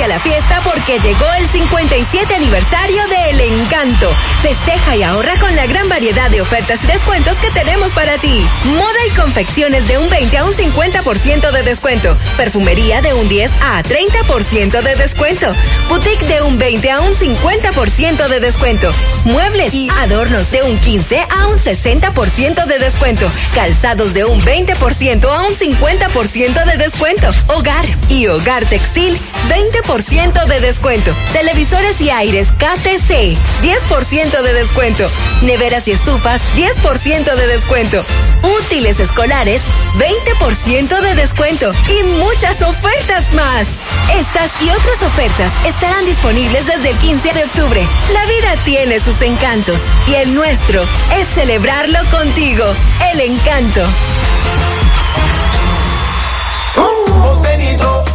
A la fiesta porque llegó el 57 aniversario de El Encanto. Festeja y ahorra con la gran variedad de ofertas y descuentos que tenemos para ti. Moda y confecciones de un 20 a un 50% de descuento. Perfumería de un 10 a 30% de descuento. Boutique de un 20 a un 50% de descuento. Muebles y adornos de un 15 a un 60% de descuento. Calzados de un 20% a un 50% de descuento. Hogar y hogar textil 20% de descuento. Televisores y aires KTC 10% de descuento. Neveras y estufas 10% de descuento. Útiles escolares 20% de descuento y muchas ofertas más. Estas y otras ofertas estarán disponibles desde el 15 de octubre. La vida tiene sus encantos y el nuestro es celebrarlo contigo. El encanto.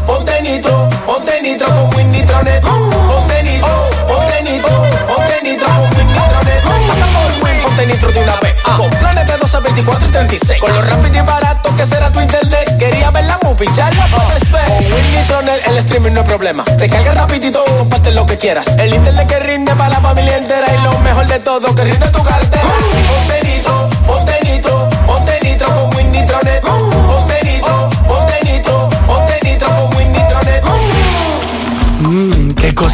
Ponte nitro, ponte nitro con Win Nitronet. Ponte nitro, ponte nitro, ponte nitro con Win Nitronet. Pasa por Win, ponte nitro de una vez. Con planes de 12, 24 y 36. Con lo rápido y barato que será tu internet. Quería ver la movie, ya la puedes ver. Con Win Nitronet el streaming no es problema. Te carga rapidito, comparte lo que quieras. El internet que rinde para la familia entera. Y lo mejor de todo, que rinde tu cartera. Ponte nitro, ponte nitro, ponte nitro con Win Nitronet.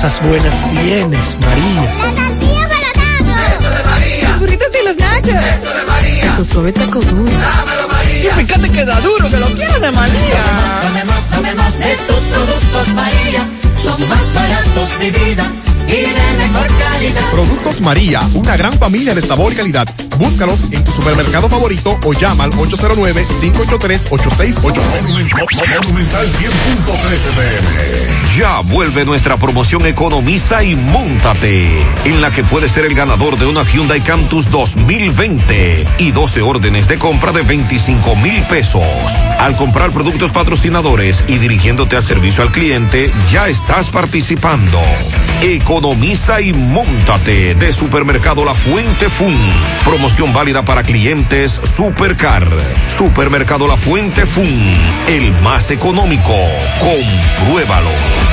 Cosas buenas tienes, María. La tortilla para Eso de María. Los burritos y los nachos. Eso de María. Tu suave taco duro. Dámelo, María. Y fíjate que da duro, que lo quiero de María. Tomemos, tomemos de tus productos, María. Son más baratos de vida. Productos María, una gran familia de sabor y calidad. Búscalos en tu supermercado favorito o llama al 809-583-8688. Ya vuelve nuestra promoción Economiza y Móntate, en la que puedes ser el ganador de una Hyundai Cantus 2020 y 12 órdenes de compra de 25 mil pesos. Al comprar productos patrocinadores y dirigiéndote al servicio al cliente, ya estás participando. Economiza y Móntate de Supermercado La Fuente Fun. Promoción válida para clientes Supercar. Supermercado La Fuente Fun. El más económico. Compruébalo.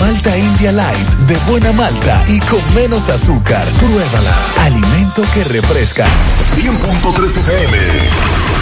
Malta India Light, de buena malta y con menos azúcar. Pruébala. Alimento que refresca. 100.3 FM.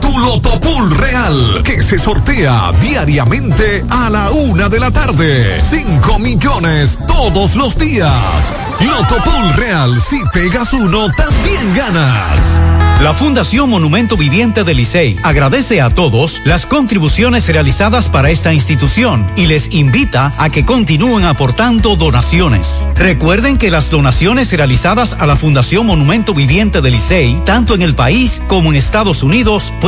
tu Loto Pool Real, que se sortea diariamente a la una de la tarde. 5 millones todos los días. Loto Pool Real, si pegas uno, también ganas. La Fundación Monumento Viviente del Licey agradece a todos las contribuciones realizadas para esta institución y les invita a que continúen aportando donaciones. Recuerden que las donaciones realizadas a la Fundación Monumento Viviente del Licey, tanto en el país como en Estados Unidos, pueden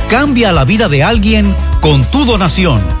Cambia la vida de alguien con tu donación.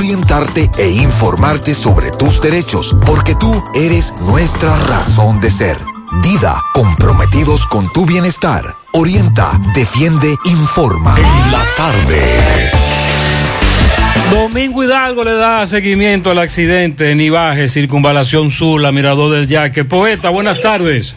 orientarte e informarte sobre tus derechos, porque tú eres nuestra razón de ser. Dida, comprometidos con tu bienestar. Orienta, defiende, informa. En la tarde. Domingo Hidalgo le da seguimiento al accidente en Ibaje, Circunvalación Sur, la Mirador del Yaque. Poeta, buenas tardes.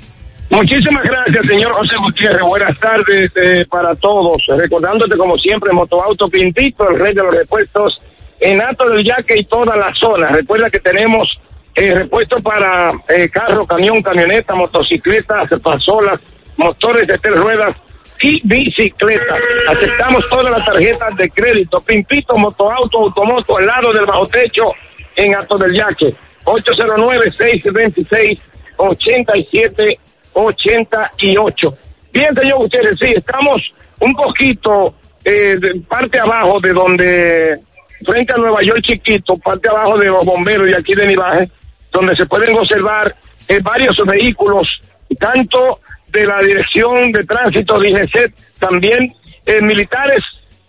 Muchísimas gracias, señor José Gutiérrez. Buenas tardes eh, para todos. Recordándote, como siempre, Motoauto Pintito, el rey de los repuestos en Ato del Yaque y toda la zona. Recuerda que tenemos eh, repuestos para eh, carro, camión, camioneta, motocicletas, pasolas, motores de tres ruedas y bicicleta. Aceptamos todas las tarjetas de crédito. Pimpito, Motoauto, Automoto, al lado del bajo techo en Ato del Yaque. 809-626-87 88. Bien, señor Gutiérrez, sí, estamos un poquito eh, de parte abajo de donde, frente a Nueva York chiquito, parte abajo de los bomberos y aquí de Nivaje, donde se pueden observar eh, varios vehículos, tanto de la Dirección de Tránsito de IGC, también eh, militares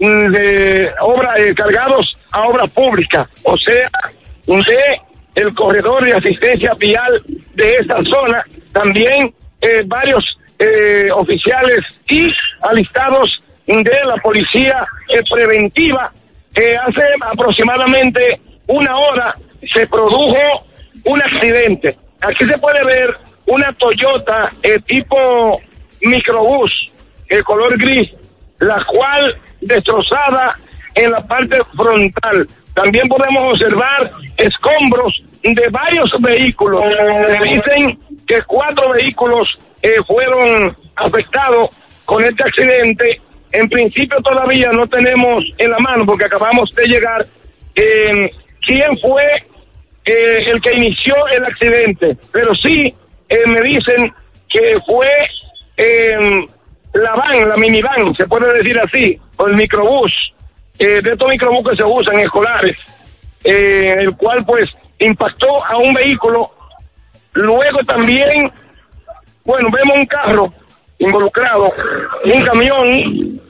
mm, de obra eh, cargados a obra pública, o sea, de el corredor de asistencia vial de esta zona, también eh, varios oficiales y alistados de la policía preventiva. Eh, hace aproximadamente una hora se produjo un accidente. Aquí se puede ver una Toyota eh, tipo microbús, el color gris, la cual destrozada en la parte frontal. También podemos observar escombros de varios vehículos. Se dicen que cuatro vehículos eh, fueron afectados con este accidente. En principio todavía no tenemos en la mano, porque acabamos de llegar, eh, quién fue eh, el que inició el accidente, pero sí eh, me dicen que fue la van, la minivan, se puede decir así, o el microbús, de estos microbús que se usan escolares, el cual pues impactó a un vehículo. Luego también, bueno, vemos un carro involucrado, un camión,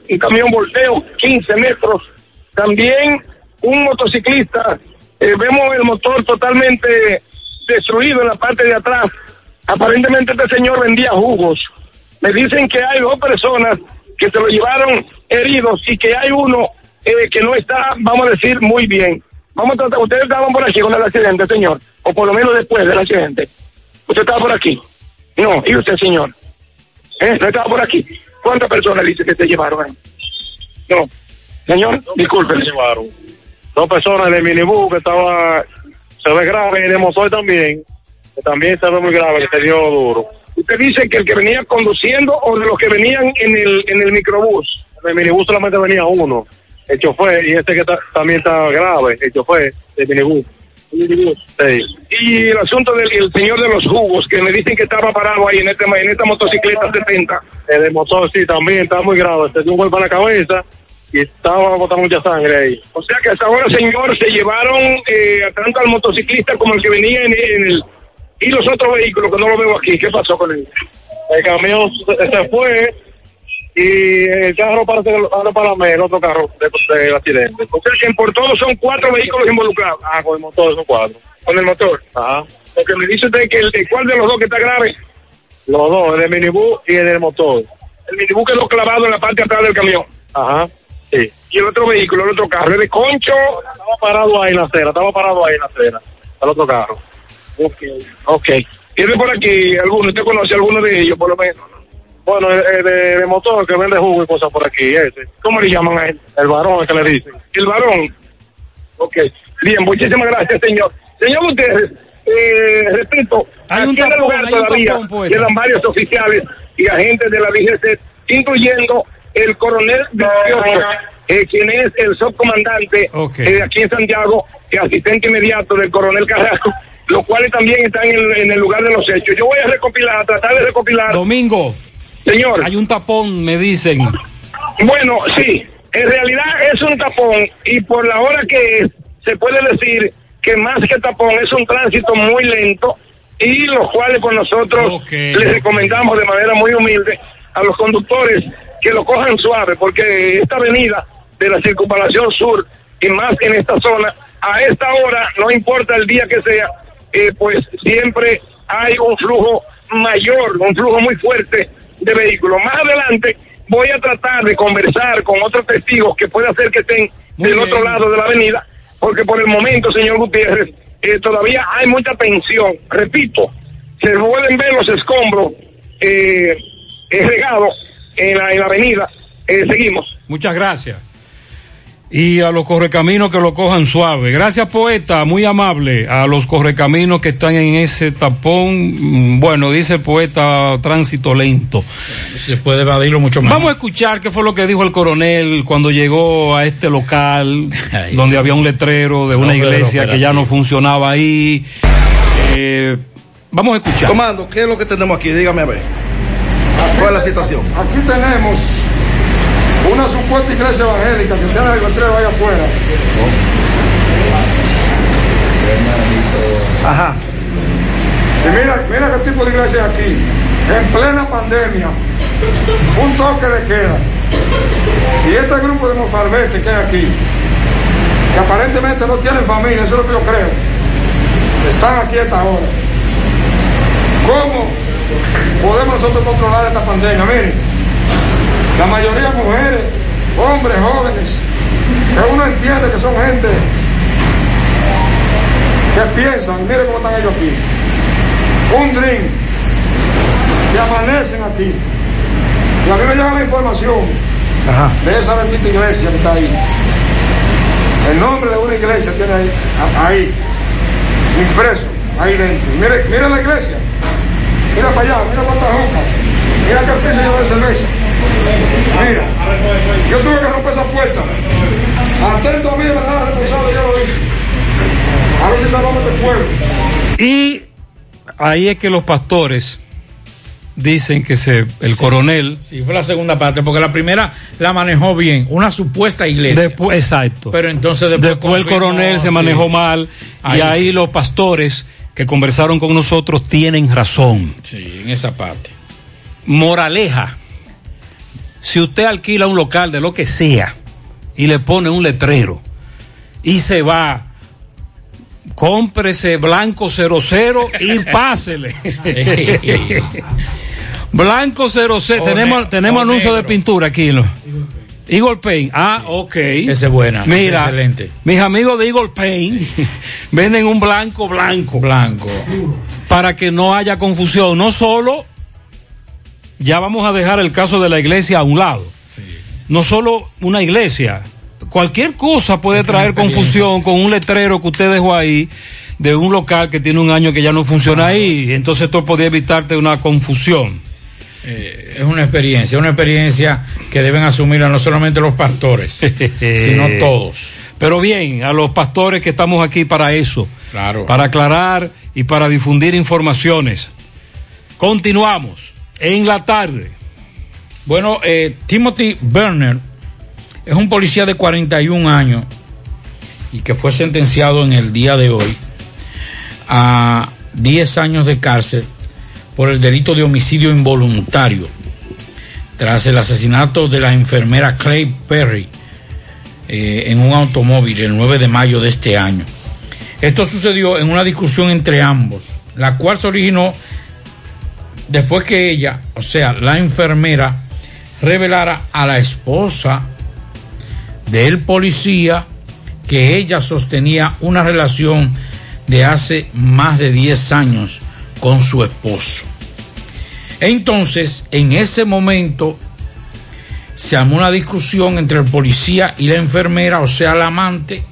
un camión volteo, 15 metros. También un motociclista, eh, vemos el motor totalmente destruido en la parte de atrás. Aparentemente este señor vendía jugos. Me dicen que hay dos personas que se lo llevaron heridos y que hay uno eh, que no está, vamos a decir, muy bien. Vamos a tratar, ustedes estaban por aquí con el accidente, señor, o por lo menos después del accidente. Usted estaba por aquí. No, y usted, señor. ¿Eh? No estaba por aquí. ¿Cuántas personas dice que se llevaron ahí? No. Señor, disculpe. Se llevaron dos personas del minibús que estaba, se ve grave, y de motor también, que también se ve muy grave, que se dio duro. Usted dice que el que venía conduciendo o de los que venían en el, en el microbús. En el minibús solamente venía uno, el chofer, y este que ta- también está grave, el chofer del minibús. Sí. Y el asunto del el señor de los jugos, que me dicen que estaba parado ahí en, este, en esta motocicleta 70. El motor sí también está muy grave, se dio un golpe en la cabeza y estaba botando mucha sangre ahí. O sea que hasta ahora, señor, se llevaron eh, tanto al motociclista como el que venía en, en el... Y los otros vehículos, que no lo veo aquí. ¿Qué pasó con él? El camión se, se fue y el carro anda para la el otro carro de- del accidente. O sea que por todos son cuatro vehículos involucrados. Ah, con el motor son cuatro. Con el motor. Ajá. Porque me dice usted que el, el cuál de los dos que está grave. Los dos, el del minibús y el del motor. El minibús quedó clavado en la parte de atrás del camión. Ajá. Sí. Y el otro vehículo, el otro carro, ¿es de concho? Estaba parado ahí en la acera, estaba parado ahí en la acera. El otro carro. Ok. Ok. ¿Tiene por aquí alguno? ¿Usted conoce alguno de ellos, por lo menos? Bueno, el, el de, de motor que vende jugo y cosas por aquí, ese. ¿Cómo le llaman a él? El varón, el que le dicen. El varón. Ok. Bien, muchísimas gracias, señor. Señor Gutiérrez, eh, repito, Hay un aquí en el lugar todavía poeta. quedan varios oficiales y agentes de la DGC, incluyendo el coronel 28, eh, quien es el subcomandante Ok. eh, aquí en Santiago, y asistente inmediato del coronel Carrasco, los cuales también están en, en el lugar de los hechos. Yo voy a recopilar, a tratar de recopilar. Domingo. Señor. Hay un tapón, me dicen. Bueno, sí, en realidad es un tapón y por la hora que es, se puede decir que más que tapón es un tránsito muy lento y los cuales por nosotros les recomendamos de manera muy humilde a los conductores que lo cojan suave porque esta avenida de la circunvalación sur y más en esta zona, a esta hora, no importa el día que sea, eh, pues siempre hay un flujo mayor, un flujo muy fuerte de vehículos. Más adelante voy a tratar de conversar con otros testigos que puede hacer que estén del otro lado de la avenida, porque por el momento, señor Gutiérrez, eh, todavía hay mucha tensión. Repito, se pueden ver los escombros eh, eh, regados en la, en la avenida. Eh, seguimos. Muchas gracias. Y a los correcaminos que lo cojan suave. Gracias, poeta, muy amable. A los correcaminos que están en ese tapón, mm, bueno, dice el poeta, tránsito lento. Se puede evadirlo mucho más. Vamos a escuchar qué fue lo que dijo el coronel cuando llegó a este local donde había un letrero de una No, pero iglesia que ya no funcionaba ahí. Eh, vamos a escuchar. Comando, ¿qué es lo que tenemos aquí? Dígame a ver. ¿Cuál es la situación? Aquí tenemos una supuesta iglesia evangélica que tiene el letrero ahí afuera. Ajá. Y mira, mira qué tipo de iglesia hay aquí. En plena pandemia. Un toque de queda. Y este grupo de mozalbetes que hay aquí, que aparentemente no tienen familia, eso es lo que yo creo. Están aquí a esta hora. ¿Cómo podemos nosotros controlar esta pandemia? Miren, la mayoría mujeres, hombres, jóvenes, que uno entiende que son gente que piensan, mire cómo están ellos aquí. Un drink, que amanecen aquí. Y a mí me llega la información de esa bendita iglesia que está ahí. El nombre de una iglesia tiene ahí, impreso, ahí dentro. Mire, mire la iglesia. Mira para allá, mira cuántas hojas. Mira que piso lleva de cerveza. Mira, yo tuve que romper esa puerta. Atento a mí, ¿verdad? Responsable, yo lo hice. A ver si salvamos este pueblo. Y ahí es que los pastores dicen que se, el coronel. Sí, fue la segunda parte, porque la primera la manejó bien, una supuesta iglesia. Después, exacto. Pero entonces después, Después el coronel se sí. manejó mal Ahí y ahí sí. los pastores que conversaron con nosotros tienen razón. Sí, en esa parte. Moraleja. Si usted alquila un local de lo que sea y le pone un letrero y se va, cómprese blanco 00 y pásele. blanco 00. O tenemos ne- tenemos anuncio de pintura aquí. ¿no? Eagle Paint. Ah, ok. Esa es buena. Mira, Excelente. mis amigos de Eagle Paint venden un blanco blanco. Blanco. Para que no haya confusión. No solo, ya vamos a dejar el caso de la iglesia a un lado. No solo una iglesia. Cualquier cosa puede traer confusión con un letrero que usted dejó ahí de un local que tiene un año que ya no funciona ahí. Entonces esto podría evitarte una confusión. Eh, es una experiencia, una experiencia que deben asumirla no solamente los pastores, sino todos. Pero bien, a los pastores que estamos aquí para eso. Claro. Para aclarar y para difundir informaciones. Continuamos en la tarde. Bueno, eh, Timothy Berner es un policía de 41 años y que fue sentenciado en el día de hoy a 10 años de cárcel por el delito de homicidio involuntario tras el asesinato de la enfermera Clay Perry eh, en un automóvil el 9 de mayo de este año. Esto sucedió en una discusión entre ambos, la cual se originó después que ella, o sea, la enfermera, revelara a la esposa del policía que ella sostenía una relación de hace más de 10 años con su esposo. Entonces, en ese momento, se armó una discusión entre el policía y la enfermera, o sea, la amante,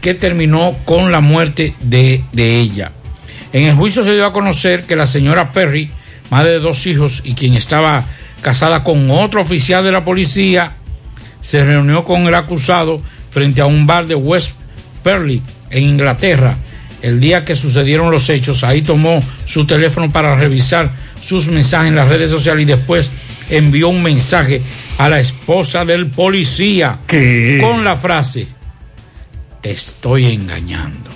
que terminó con la muerte de, de ella. En el juicio se dio a conocer que la señora Perry, madre de dos hijos y quien estaba casada con otro oficial de la policía, se reunió con el acusado frente a un bar de West Perry en Inglaterra el día que sucedieron los hechos. Ahí tomó su teléfono para revisar sus mensajes en las redes sociales y después envió un mensaje a la esposa del policía con la frase, te estoy engañando.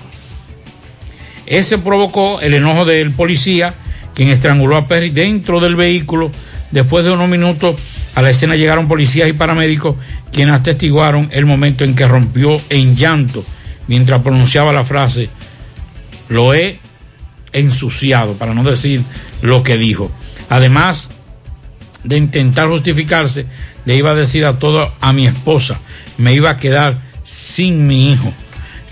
Ese provocó el enojo del policía, quien estranguló a Perry dentro del vehículo. Después de unos minutos a la escena llegaron policías y paramédicos, quienes atestiguaron el momento en que rompió en llanto mientras pronunciaba la frase, lo he ensuciado, para no decir lo que dijo. Además de intentar justificarse, le iba a decir a todo a mi esposa, me iba a quedar sin mi hijo.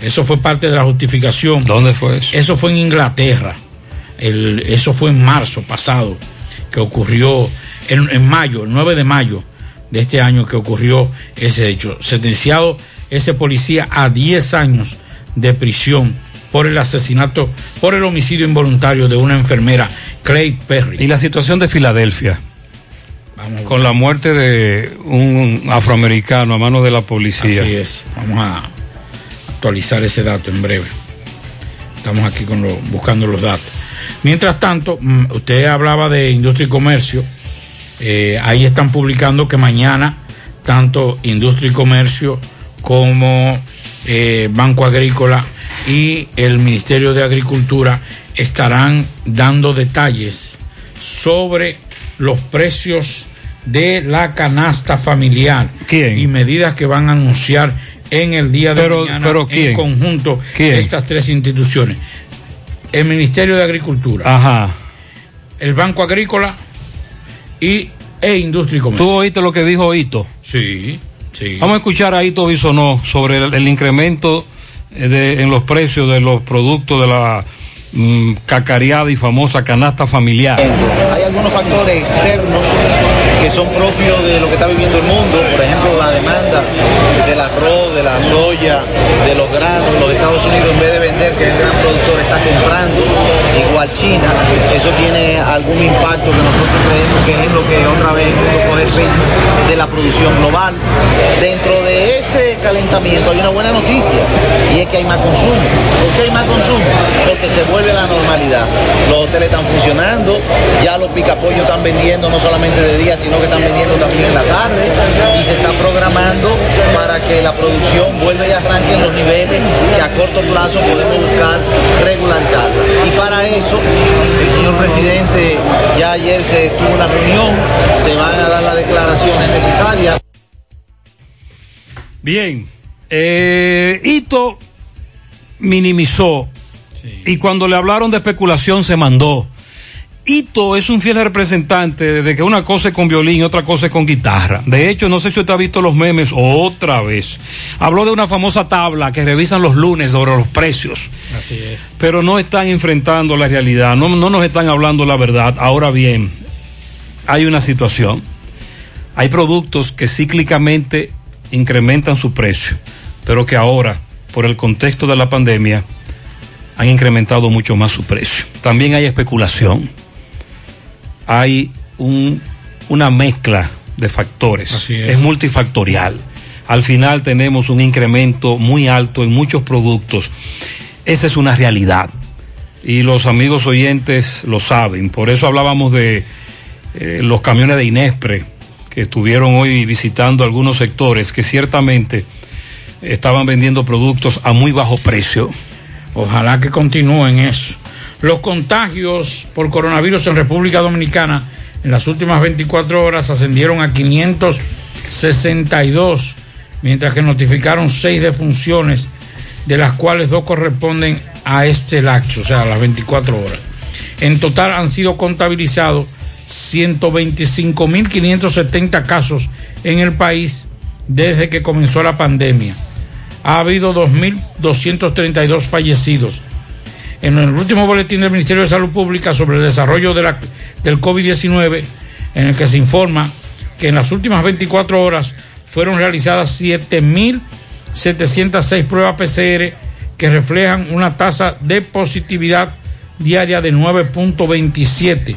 Eso fue parte de la justificación. ¿Dónde fue eso? Eso fue en Inglaterra. El- eso fue en marzo pasado, que ocurrió en, en mayo, el 9 de mayo de este año que ocurrió ese hecho. Sentenciado ese policía a 10 años de prisión por el asesinato, por el homicidio involuntario de una enfermera, Clay Perry. Y la situación de Filadelfia. Con la muerte de un afroamericano a manos de la policía. Así es. Vamos a actualizar ese dato en breve. Estamos aquí con lo- buscando los datos. Mientras tanto, mm, usted hablaba de industria y comercio. Eh, ahí están publicando que mañana tanto industria y comercio como eh, Banco Agrícola y el Ministerio de Agricultura estarán dando detalles sobre los precios de la canasta familiar y medidas que van a anunciar en el día de Pero- mañana pero en conjunto ¿Quién? estas tres instituciones. El Ministerio de Agricultura, Ajá. el Banco Agrícola y e Industria y Comercio. ¿Tú oíste lo que dijo Hito? Sí, sí. Vamos a escuchar a Hito Bisonó sobre el, el incremento eh, de- en los precios de los productos de la mm, cacareada y famosa canasta familiar. Hay algunos factores externos que son propios de lo que está viviendo el mundo, por ejemplo la demanda del arroz, de la soya, de los granos, los Estados Unidos en vez de vender, que es el gran productor, está comprando, igual China, eso tiene algún impacto que nosotros creemos que es lo que otra vez coge el ritmo de la producción global. Dentro de ese calentamiento hay una buena noticia y es que hay más consumo. ¿Por qué hay más consumo? Porque se vuelve la normalidad. Los hoteles están funcionando, ya los picapollos están vendiendo no solamente de día, sino que están vendiendo también en la tarde y se está programando para que la producción vuelva y arranque en los niveles que a corto plazo podemos buscar regularizar. Y para eso, el señor presidente ya ayer se tuvo una reunión, se van a dar las declaraciones necesarias. Bien, eh, Ito minimizó y cuando le hablaron de especulación se mandó. Ito es un fiel representante de que una cosa es con violín y otra cosa es con guitarra. De hecho, no sé si usted ha visto los memes otra vez. Habló de una famosa tabla que revisan los lunes sobre los precios. Así es. Pero no están enfrentando la realidad, no, no nos están hablando la verdad. Ahora bien, hay una situación. Hay productos que cíclicamente incrementan su precio, pero que ahora, por el contexto de la pandemia, han incrementado mucho más su precio. También hay especulación. Hay un- una mezcla de factores. Así es. es multifactorial. Al final tenemos un incremento muy alto en muchos productos. Esa es una realidad. Y los amigos oyentes lo saben. Por eso hablábamos de eh, los camiones de Inespre que estuvieron hoy visitando algunos sectores que ciertamente estaban vendiendo productos a muy bajo precio. Ojalá que continúen eso. Los contagios por coronavirus en República Dominicana en las últimas 24 horas ascendieron a 562, mientras que notificaron seis defunciones, de las cuales dos corresponden a este lapso, o sea, a las 24 horas. En total han sido contabilizados 125.570 casos en el país desde que comenzó la pandemia. Ha habido 2.232 fallecidos. En el último boletín del Ministerio de Salud Pública sobre el desarrollo del COVID-19, en el que se informa que en las últimas 24 horas fueron realizadas 7.706 pruebas PCR que reflejan una tasa de positividad diaria de 9.27,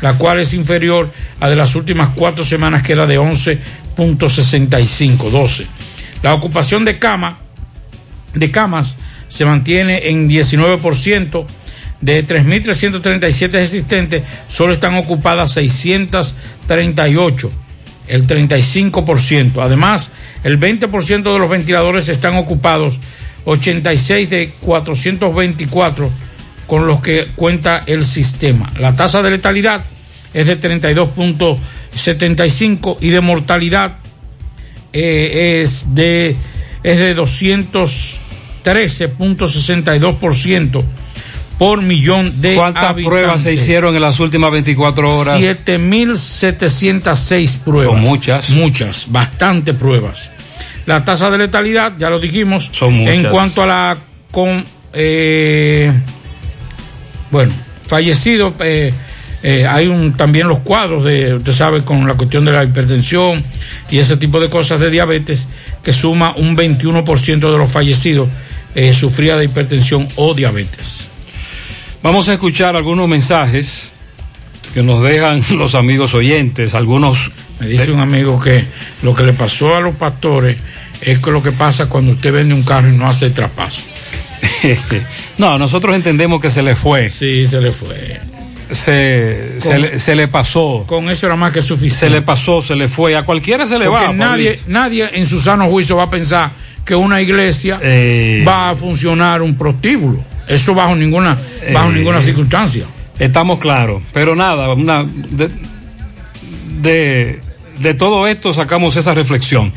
la cual es inferior a de las últimas cuatro semanas que era de 11.65, 12. La ocupación de cama de camas se mantiene en 19%. De 3.337 existentes, solo están ocupadas 638, el 35%. Además, el 20% de los ventiladores están ocupados, 86 de 424 con los que cuenta el sistema. La tasa de letalidad es de 32.75 y de mortalidad eh, es de es de 213.62% por millón de ¿Cuántas habitantes. pruebas se hicieron en las últimas 24 horas? 7.706 pruebas. Son muchas. Muchas, bastante pruebas. La tasa de letalidad, ya lo dijimos. Son muchas. En cuanto a la con eh, bueno, fallecido, eh, eh, hay un, también los cuadros de, usted sabe, con la cuestión de la hipertensión y ese tipo de cosas de diabetes, que suma un 21% de los fallecidos eh, sufría de hipertensión o diabetes. Vamos a escuchar algunos mensajes que nos dejan los amigos oyentes, algunos... Me dice un amigo que lo que le pasó a los pastores es que lo que pasa cuando usted vende un carro y no hace traspaso. no, nosotros entendemos que se le fue. Sí, se le fue. Se, Con- se, le, se le pasó. Con eso era más que suficiente. Se le pasó, se le fue. A cualquiera se le Porque va. nadie, Pablito. nadie en su sano juicio va a pensar que una iglesia Eh. va a funcionar un prostíbulo. Eso bajo ninguna, bajo Eh. ninguna circunstancia. Estamos claros. Pero nada, una, de, de, de todo esto sacamos esa reflexión.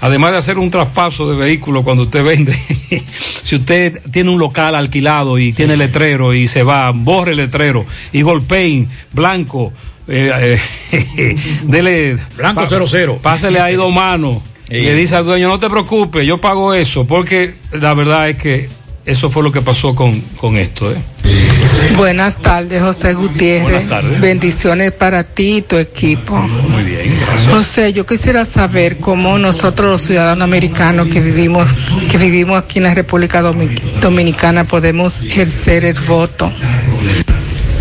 Además de hacer un traspaso de vehículo cuando usted vende, si usted tiene un local alquilado y tiene letrero y se va, borre el letrero y golpeen blanco, eh, eh, dele Blanco pa- 00. Pásele ahí dos manos. Y le dice al dueño, no te preocupes, yo pago eso, porque la verdad es que Eso fue lo que pasó con, con esto. ¿eh? Buenas tardes, José Gutiérrez. Buenas tardes. Bendiciones para ti y tu equipo. Muy bien, gracias. José, yo quisiera saber cómo nosotros los ciudadanos americanos que vivimos, que vivimos aquí en la República Domi- Dominicana podemos ejercer el voto,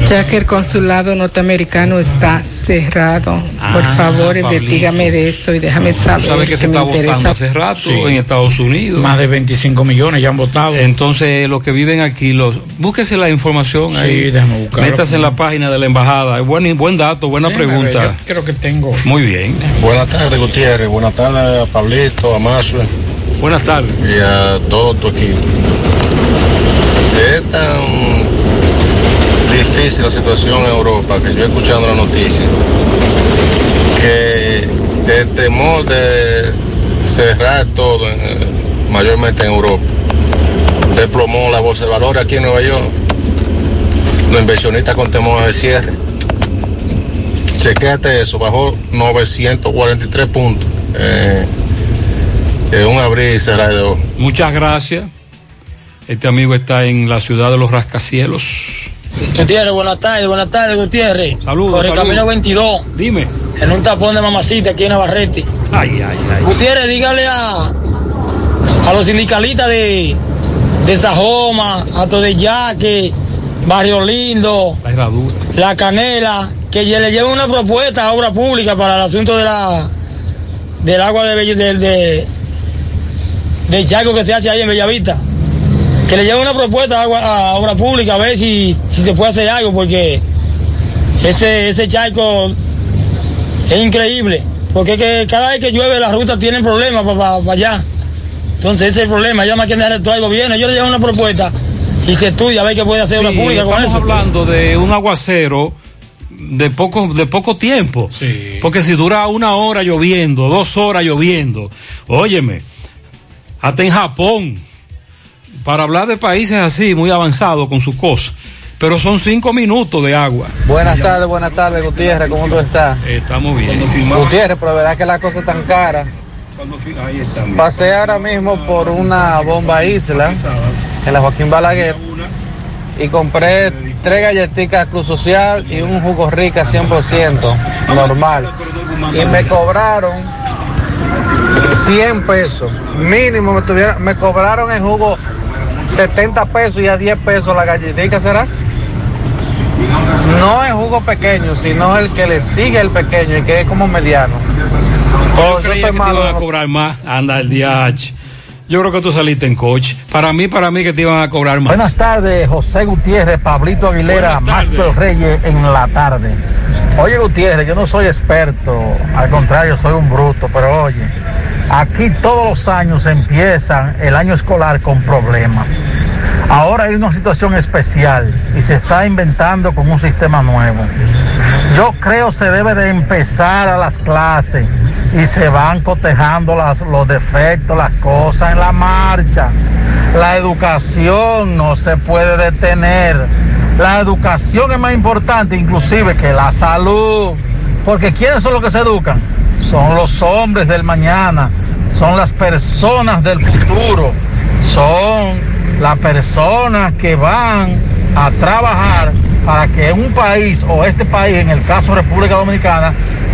ya que el consulado norteamericano está cerrado. Por Ah, favor, Pablito. investigame de eso y déjame Tú saber. sabes que se me está interesa. votando hace rato Sí. en Estados Unidos. Más de 25 millones ya han votado. Entonces, los que viven aquí, los búsquese la información Sí, ahí. déjame buscarlo. Métase en la página de la embajada. Buen, buen dato, buena Déjame ver, pregunta. yo creo que tengo. Muy bien. Buenas tardes, Gutiérrez. Buenas tardes a Pablito, a Mazue Buenas tardes. y a todo tu equipo. Es tan difícil la situación en Europa que yo escuchando la noticia que el temor de cerrar todo, en- mayormente en Europa, desplomó la bolsa de valores aquí en Nueva York. Los inversionistas con temor de cierre. Chequéate eso, bajó 943 puntos. Eh, un abrir y cerrar de. Muchas gracias. Este amigo está en la ciudad de los rascacielos. Gutiérrez, buenas tardes, buenas tardes, Gutiérrez. Saludos, Por el camino 22. Dime. En un tapón de mamacita aquí en Navarrete. Ay, ay, ay. Gutiérrez, dígale a, a los sindicalistas de, de Sajoma, a de Yaque, Barrio Lindo, La Canela, que le lleven una propuesta a obra pública para el asunto de la del agua de, del de, del charco que se hace ahí en Bellavista. Que le lleven una propuesta a, obra pública a ver si, si se puede hacer algo, porque ese, ese charco es increíble. Porque es que cada vez que llueve las rutas tienen problemas para allá. Entonces ese es el problema. Ellos más que dejar todo el gobierno. Ellos le llevan una propuesta y se estudia a ver qué puede hacer obra Sí, pública con estamos eso. hablando de un aguacero de poco, de poco tiempo. Porque si dura una hora lloviendo, dos horas lloviendo, óyeme, hasta en Japón, para hablar de países así, muy avanzados con sus cosas, pero son cinco minutos de agua. Buenas tardes, buenas tardes, Gutiérrez, ¿cómo tú estás? Estamos bien. Gutiérrez, pero la verdad que la cosa es tan cara. Pasé ahora mismo por una bomba isla en la Joaquín Balaguer y compré tres galletitas Cruz Social y un jugo rica 100% normal. Y me cobraron 100 pesos. Mínimo me, tuvieron, me cobraron el jugo 70 pesos y a 10 pesos la galletita, ¿será? No es jugo pequeño, sino el que le sigue el pequeño y que es como mediano. Yo Oh, creía estoy que te iban a cobrar más. Anda, el DH. Yo creo que tú saliste en coche. Para mí, para mí que te iban a cobrar más. Buenas tardes, José Gutiérrez, Pablito Aguilera. Maxwell Reyes en la tarde. Oye Gutiérrez, yo no soy experto, al contrario, soy un bruto, pero oye, aquí todos los años empiezan el año escolar con problemas. Ahora hay una situación especial y se está inventando con un sistema nuevo. Yo creo se debe de empezar a las clases y se van cotejando los defectos, las cosas en la marcha. La educación no se puede detener. La educación es más importante inclusive que la salud. Porque ¿quiénes son los que se educan? Son los hombres del mañana, son las personas del futuro, son las personas que van a trabajar para que un país o este país, en el caso República Dominicana,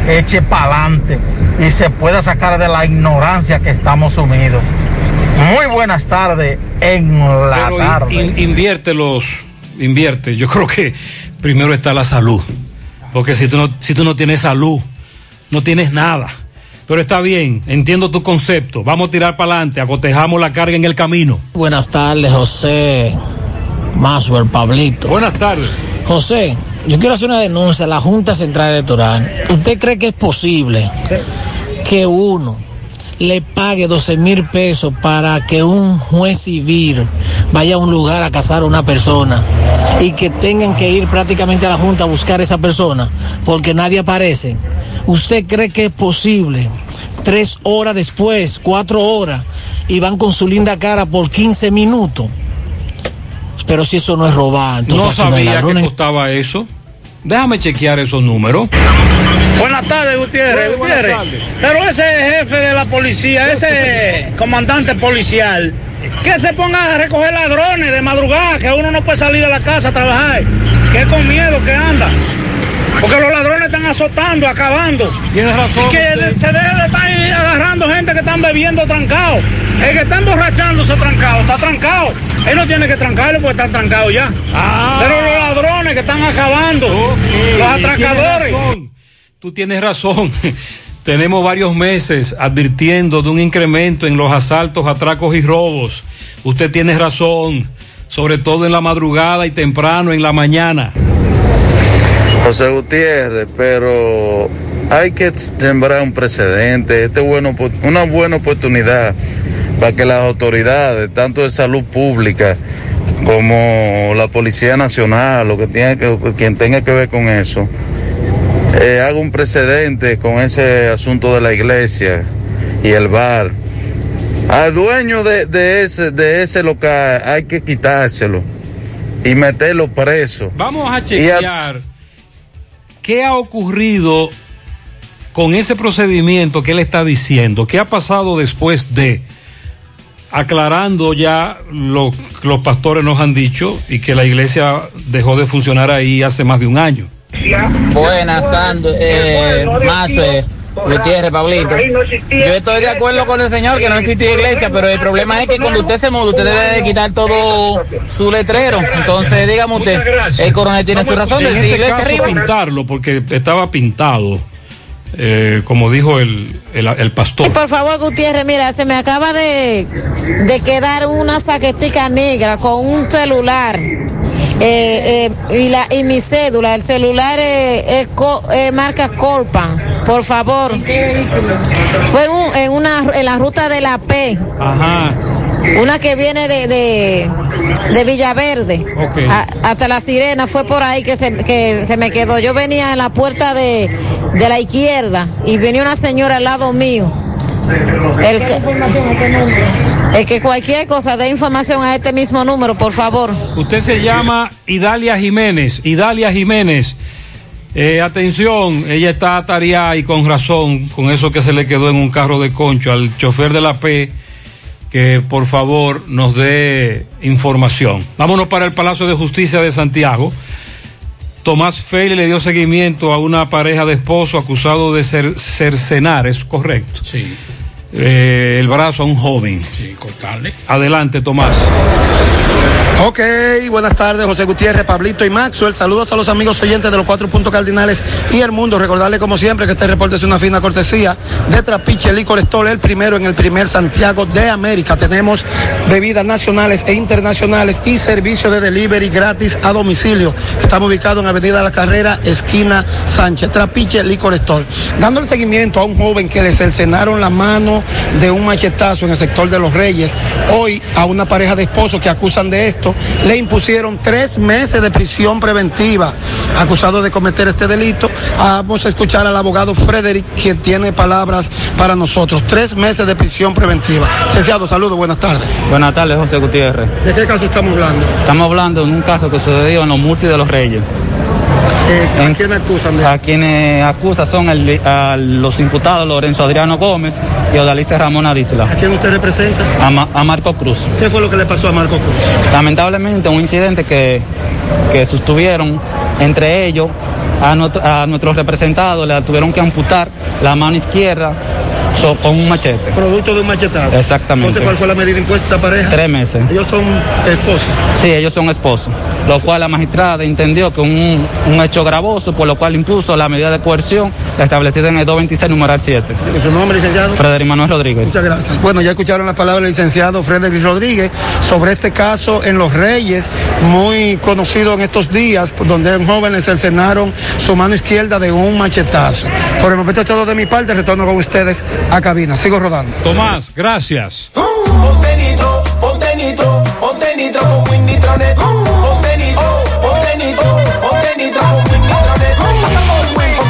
eche para adelante y se pueda sacar de la ignorancia que estamos sumidos. Muy buenas tardes en la Pero tarde. in- in- invierte los, invierte. Yo creo que primero está la salud. Porque si tú no, si tú no tienes salud, no tienes nada. Pero está bien, entiendo tu concepto. Vamos a tirar para adelante, acotejamos la carga en el camino. Buenas tardes, José Maswell, Pablito. Buenas tardes. José, yo quiero hacer una denuncia a la Junta Central Electoral. ¿Usted cree que es posible que uno le pague 12 mil pesos para que un juez civil vaya a un lugar a casar a una persona y que tengan que ir prácticamente a la Junta a buscar a esa persona porque nadie aparece? ¿Usted cree que es posible? Tres horas después, cuatro horas, y van con su linda cara por 15 minutos. Pero si eso no es robar, entonces no sabía que ladrones. costaba eso. Déjame chequear esos números. Buenas tardes, Gutiérrez. Buenas Gutiérrez. tardes. Pero ese jefe de la policía, ese comandante policial, que se ponga a recoger ladrones de madrugada, que uno no puede salir de la casa a trabajar, que es con miedo que anda. Porque los ladrones están azotando, acabando. Tienes razón. Y que se debe de estar agarrando gente que están bebiendo trancado. El que está emborrachándose trancado, está trancado. Él no tiene que trancarlo porque está trancado ya. Ah. Pero los ladrones que están acabando, los atracadores. Tú tienes razón. Tenemos varios meses advirtiendo de un incremento en los asaltos, atracos y robos. Usted tiene razón, sobre todo en la madrugada y temprano en la mañana. José Gutiérrez, pero hay que sembrar un precedente. Este es bueno, una buena oportunidad para que las autoridades, tanto de salud pública como la Policía Nacional, o que tenga que, quien tenga que ver con eso, eh, haga un precedente con ese asunto de la iglesia y el bar. Al dueño de, de ese, de ese local hay que quitárselo y meterlo preso. Vamos a- chequear qué ha ocurrido con ese procedimiento que él está diciendo. ¿Qué ha pasado después de aclarando ya lo que los pastores nos han dicho y que la iglesia dejó de funcionar ahí hace más de un año? Buenas, Sando, eh, Mazo, Gutiérrez, Pablito. Yo estoy de acuerdo con el señor que no existe iglesia, pero el problema es que cuando usted se muda, usted debe de quitar todo su letrero. Entonces, dígame usted, el coronel tiene su razón de decir este iglesia arriba. pintarlo porque estaba pintado, eh, como dijo el, el, el pastor. Y por favor, Gutiérrez, mira, se me acaba de, de quedar una saquetica negra con un celular. Eh, eh, y, la, y mi cédula, el celular es, marca Colpan, por favor. Fue en, un- en una, en la ruta de la P, Ajá. una que viene de, de, de Villaverde Ok. a- hasta la Sirena, fue por ahí que se, que se me quedó. Yo venía en la puerta de, de la izquierda y venía una señora al lado mío. El que, el que cualquier cosa dé información a este mismo número, por favor. Usted se llama Idalia Jiménez. Idalia Jiménez. Eh, atención, ella está atareada y con razón con eso que se le quedó en un carro de concho al chofer de la P, que por favor nos dé información. Vámonos para el Palacio de Justicia de Santiago. Tomás Feli le dio seguimiento a una pareja de esposo acusado de ser, cercenar, ¿es correcto? Sí, Eh, el brazo a un joven. sí, cortarle. Adelante, Tomás. Ok, buenas tardes, José Gutiérrez, Pablito y Maxwell. Saludos a los amigos oyentes de los cuatro puntos cardinales y el mundo. Recordarle, como siempre, que este reporte es una fina cortesía de Trapiche Licor Store, el primero en el primer Santiago de América. Tenemos bebidas nacionales e internacionales y servicio de delivery gratis a domicilio. Estamos ubicados en Avenida La Carrera, esquina Sánchez. Trapiche Licor Store. Dando el seguimiento a un joven que le cercenaron la mano de un machetazo en el sector de Los Reyes. Hoy a una pareja de esposos que acusan de esto, le impusieron tres meses de prisión preventiva, acusado de cometer este delito. Vamos a escuchar al abogado Frederick, quien tiene palabras para nosotros. Tres meses de prisión preventiva. Licenciado, saludos, buenas tardes. Buenas tardes, José Gutiérrez. ¿De qué caso estamos hablando? Estamos hablando de un caso que sucedió en los multis de los Reyes. ¿A quién acusan? A quienes acusan son el- a los imputados Lorenzo Adriano Gómez y Odalice Ramón Adisla. ¿A quién usted representa? A, Ma- a Marco Cruz. ¿Qué fue lo que le pasó a Marco Cruz? Lamentablemente un incidente que, que sostuvieron entre ellos a, nuestro- a nuestros representados le tuvieron que amputar la mano izquierda so- con un machete. Producto de un machetazo. Exactamente. Entonces, ¿cuál fue la medida impuesta a esta pareja? Tres meses. Ellos son esposos. Sí, ellos son esposos, lo cual la magistrada entendió que un, un hecho gravoso, por lo cual impuso la medida de coerción establecida en el 226 numeral 7. ¿Y su nombre, licenciado? Frederic Manuel Rodríguez. Muchas gracias. Bueno, ya escucharon las palabras del licenciado Frederick Rodríguez sobre este caso en Los Reyes, muy conocido en estos días, donde un joven le cercenaron su mano izquierda de un machetazo. Por el momento es todo de mi parte, retorno con ustedes a cabina. Sigo rodando. Tomás, gracias. Ponte nitro, ponte nitro, ponte nitro con Win Nitronet. Ponte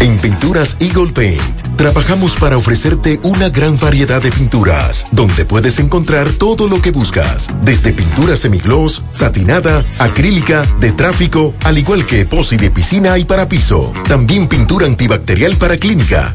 En Pinturas Eagle Paint trabajamos para ofrecerte una gran variedad de pinturas, donde puedes encontrar todo lo que buscas, desde pintura semigloss, satinada, acrílica, de tráfico, al igual que epoxi de piscina y para piso. También pintura antibacterial para clínica,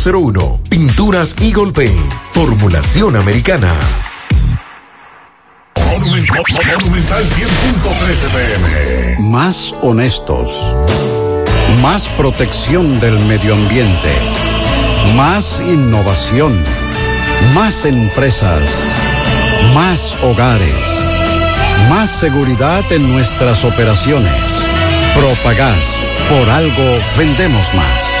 809-853-3401. Pinturas Eagle Paint. Formulación americana. Monumental 100.13 pm. Más honestos. Más protección del medio ambiente. Más innovación. Más empresas. Más hogares. Más seguridad en nuestras operaciones. Propagás. Por algo vendemos más.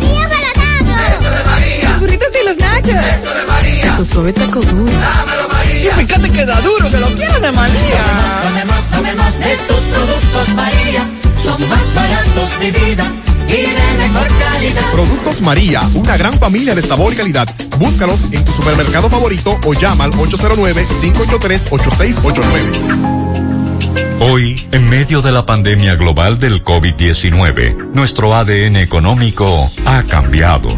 Burritos y los nachos. Eso de María. Tu suave taco duro. Dámelo, María. Y fíjate que da duro, que lo quiero de María. Tomemos, tomemos de tus productos, María. Son más baratos de vida. Y de mejor calidad. Productos María, una gran familia de sabor y calidad. Búscalos en tu supermercado favorito o llama al 809-583-8689. Hoy, en medio de la pandemia global del COVID-19, nuestro ADN económico ha cambiado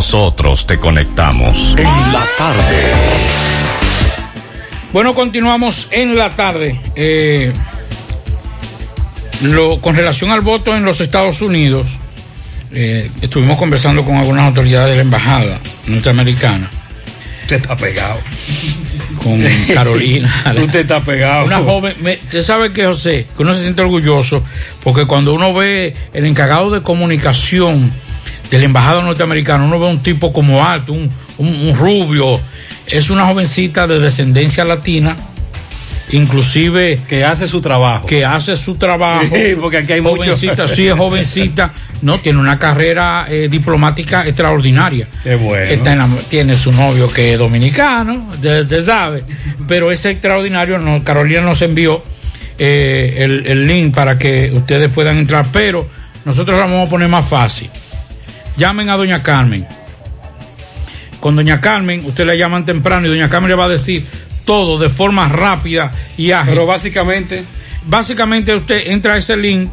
nosotros te conectamos. En la tarde. Bueno, continuamos en la tarde. Eh, lo, con relación al voto en los Estados Unidos, eh, estuvimos conversando con algunas autoridades de la embajada norteamericana. Usted está pegado. Con Carolina. Usted está pegado. Una joven, me- usted sabe que José, que uno se siente orgulloso, porque cuando uno ve el encargado de comunicación de la embajada norteamericana, uno ve un tipo como alto, un, un- un rubio, es una jovencita de descendencia latina, inclusive que hace su trabajo. Que hace su trabajo. Sí, porque aquí hay mucho. jovencita, sí es jovencita, no tiene una carrera eh, diplomática extraordinaria. Qué bueno. Está en la- tiene su novio que es dominicano, usted sabe, pero es extraordinario. No, Carolina nos envió eh, el, el link para que ustedes puedan entrar, pero nosotros la vamos a poner más fácil. Llamen a doña Carmen. Con doña Carmen, usted le llaman temprano y doña Carmen le va a decir todo de forma rápida y ágil. Pero básicamente, Básicamente usted entra a ese link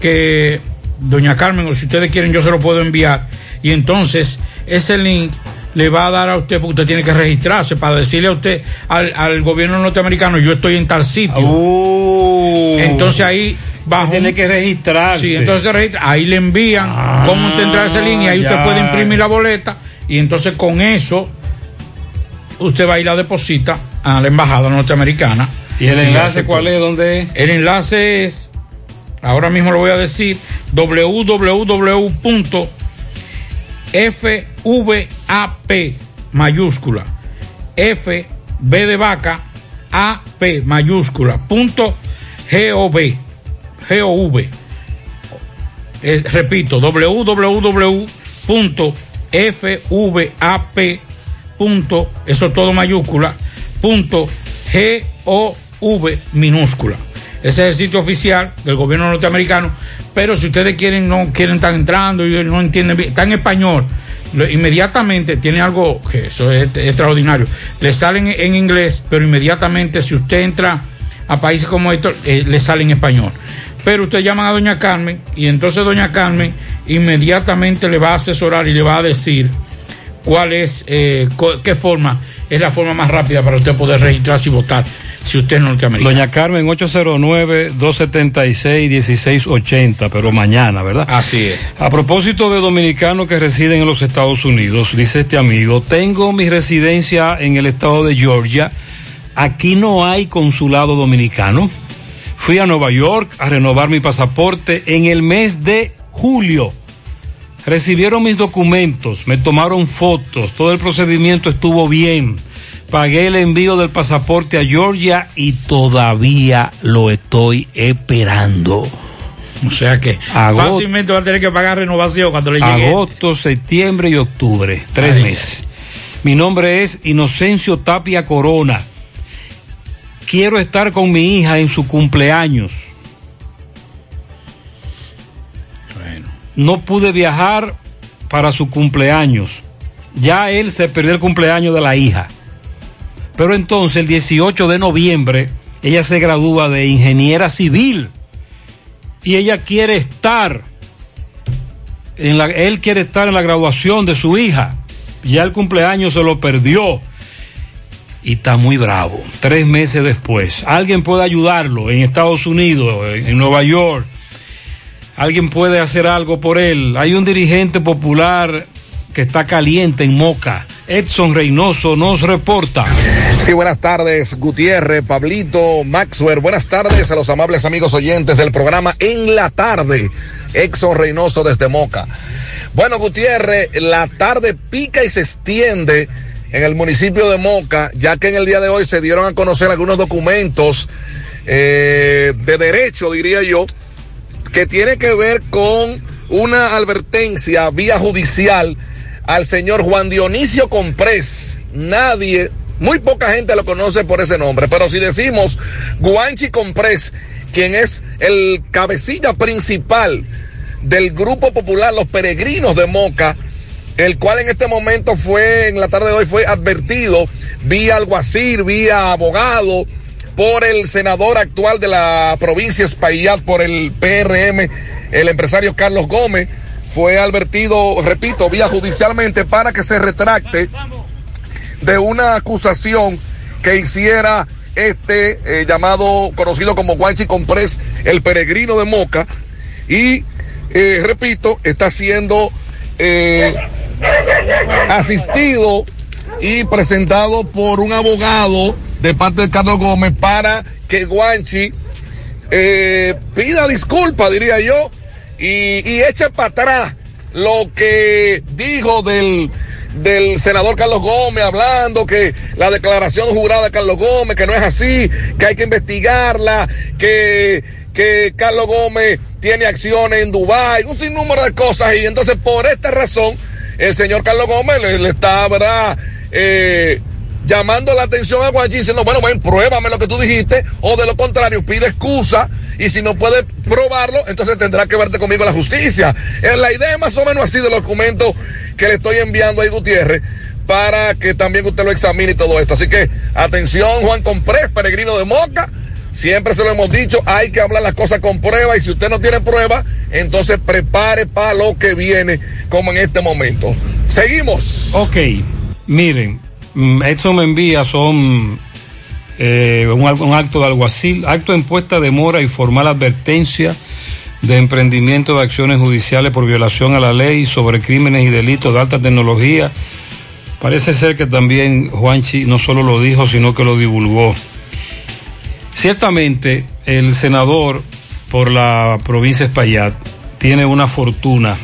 que doña Carmen, o si ustedes quieren, yo se lo puedo enviar. Y entonces ese link le va a dar a usted, porque usted tiene que registrarse para decirle a usted, al, al gobierno norteamericano, yo estoy en tal sitio. entonces ahí bajo. tiene que registrarse. Sí, entonces se registra, ahí le envían cómo usted entra a ese link y ahí ya. usted puede imprimir la boleta. Y entonces con eso usted va a ir a la deposita a la embajada norteamericana. ¿Y el enlace cuál es? ¿Dónde es? El enlace es, ahora mismo lo voy a decir, www.fvap mayúscula, F, B de vaca, A, P mayúscula, punto gov, gov. Repito, www.fvap. Eso todo mayúscula, punto gov minúscula. Ese es el sitio oficial del gobierno norteamericano, pero si ustedes quieren, no quieren estar entrando y no entienden bien, está en español. Inmediatamente tiene algo que eso es extraordinario. Le salen en inglés, pero inmediatamente si usted entra a países como estos, eh, le sale en español. Pero usted llama a doña Carmen y entonces doña Carmen inmediatamente le va a asesorar y le va a decir cuál es, eh, qué forma es la forma más rápida para usted poder registrarse y votar si usted es norteamericano. Doña Carmen, 809-276-1680, pero mañana, ¿verdad? Así es. A propósito de dominicanos que residen en los Estados Unidos, dice este amigo, tengo mi residencia en el estado de Georgia, aquí no hay consulado dominicano. Fui a Nueva York a renovar mi pasaporte en el mes de julio. Recibieron mis documentos, me tomaron fotos, todo el procedimiento estuvo bien. Pagué el envío del pasaporte a Georgia y todavía lo estoy esperando. O sea que Agosto. fácilmente va a tener que pagar renovación cuando le llegue. Agosto, septiembre y octubre, tres Ay. meses. Mi nombre es Inocencio Tapia Corona. Quiero estar con mi hija en su cumpleaños. No pude viajar para su cumpleaños. Ya él se perdió el cumpleaños de la hija. Pero entonces, el 18 de noviembre, ella se gradúa de ingeniera civil. Y ella quiere estar en la, él quiere estar en la graduación de su hija. Ya el cumpleaños se lo perdió. Y está muy bravo. Tres meses después. Alguien puede ayudarlo en Estados Unidos, en, Nueva York. Alguien puede hacer algo por él. Hay un dirigente popular que está caliente en Moca. Edson Reynoso nos reporta. Sí, buenas tardes, Gutiérrez, Pablito, Maxwell. Buenas tardes a los amables amigos oyentes del programa En la Tarde. Exxon Reynoso desde Moca. Bueno, Gutiérrez, la tarde pica y se extiende en el municipio de Moca, ya que en el día de hoy se dieron a conocer algunos documentos eh, de derecho, diría yo, que tiene que ver con una advertencia vía judicial al señor Juan Dionisio Comprés. Nadie, muy poca gente lo conoce por ese nombre, pero si decimos Guanchi Comprés, quien es el cabecilla principal del grupo popular Los Peregrinos de Moca, el cual en este momento fue, en la tarde de hoy, fue advertido vía alguacil, vía abogado, por el senador actual de la provincia Espaillat, por el PRM, el empresario Carlos Gómez, fue advertido, repito, vía judicialmente para que se retracte de una acusación que hiciera este eh, llamado, conocido como Guanchi Comprés, el peregrino de Moca, y eh, repito, está siendo eh, asistido y presentado por un abogado de parte de Carlos Gómez para que Guanchi eh, pida disculpas, diría yo, y, eche para atrás lo que dijo del del senador Carlos Gómez hablando que la declaración jurada de Carlos Gómez, que no es así, que hay que investigarla, que, que Carlos Gómez tiene acciones en Dubái, un sinnúmero de cosas y entonces por esta razón el señor Carlos Gómez le, está. Eh, llamando la atención a Guanchi diciendo, bueno, ven, pruébame lo que tú dijiste, o de lo contrario, pide excusa, y si no puede probarlo, entonces tendrá que verte conmigo la justicia. Eh, la idea es más o menos así del documento que le estoy enviando ahí Gutiérrez, para que también usted lo examine y todo esto. Así que, atención, Juan Comprés, peregrino de Moca, siempre se lo hemos dicho, hay que hablar las cosas con prueba, y si usted no tiene prueba, entonces prepare para lo que viene, como en este momento. Seguimos. Ok, miren, mm, Edson me envía son eh, un, acto de alguacil, acto de mora y formal advertencia de emprendimiento de acciones judiciales por violación a la ley sobre crímenes y delitos de alta tecnología. Parece ser que también Juanchi no solo lo dijo, sino que lo divulgó. Ciertamente, el senador por la provincia de Espaillat tiene una fortuna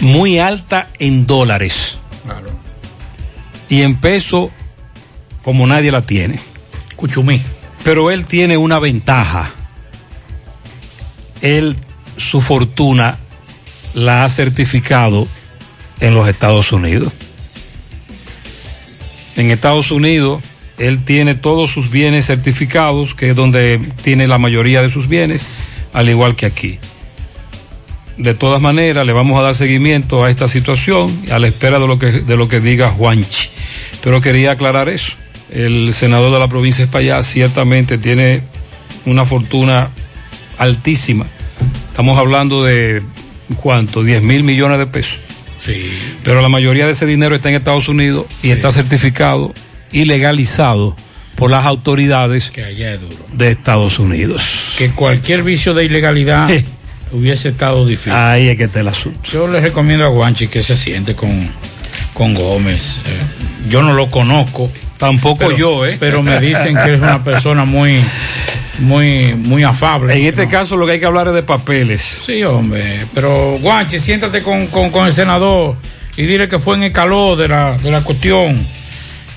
muy alta en dólares. Y en peso, como nadie la tiene. Cuchumí. Pero él tiene una ventaja. Él, su fortuna, la ha certificado en los Estados Unidos. En Estados Unidos, él tiene todos sus bienes certificados, que es donde tiene la mayoría de sus bienes, al igual que aquí. De todas maneras, le vamos a dar seguimiento a esta situación, a la espera de lo que, de lo que diga Juanchi. Pero quería aclarar eso. El senador de la provincia de Espaillat ciertamente tiene una fortuna altísima. Estamos hablando de, ¿cuánto? 10 mil millones de pesos. Sí. Pero la mayoría de ese dinero está en Estados Unidos y está certificado y legalizado por las autoridades Que allá es duro. de Estados Unidos. Que cualquier vicio de ilegalidad hubiese estado difícil. Ahí es que está el asunto. Yo le recomiendo a Guanchi que se siente con, con Gómez. Eh, yo no lo conozco. Tampoco yo, ¿eh? Pero me dicen que es una persona muy, muy, muy afable. En este caso lo que hay que hablar es de papeles. Sí, hombre. Pero Guanchi, siéntate con, con, con el senador y dile que fue en el calor de la, de la cuestión.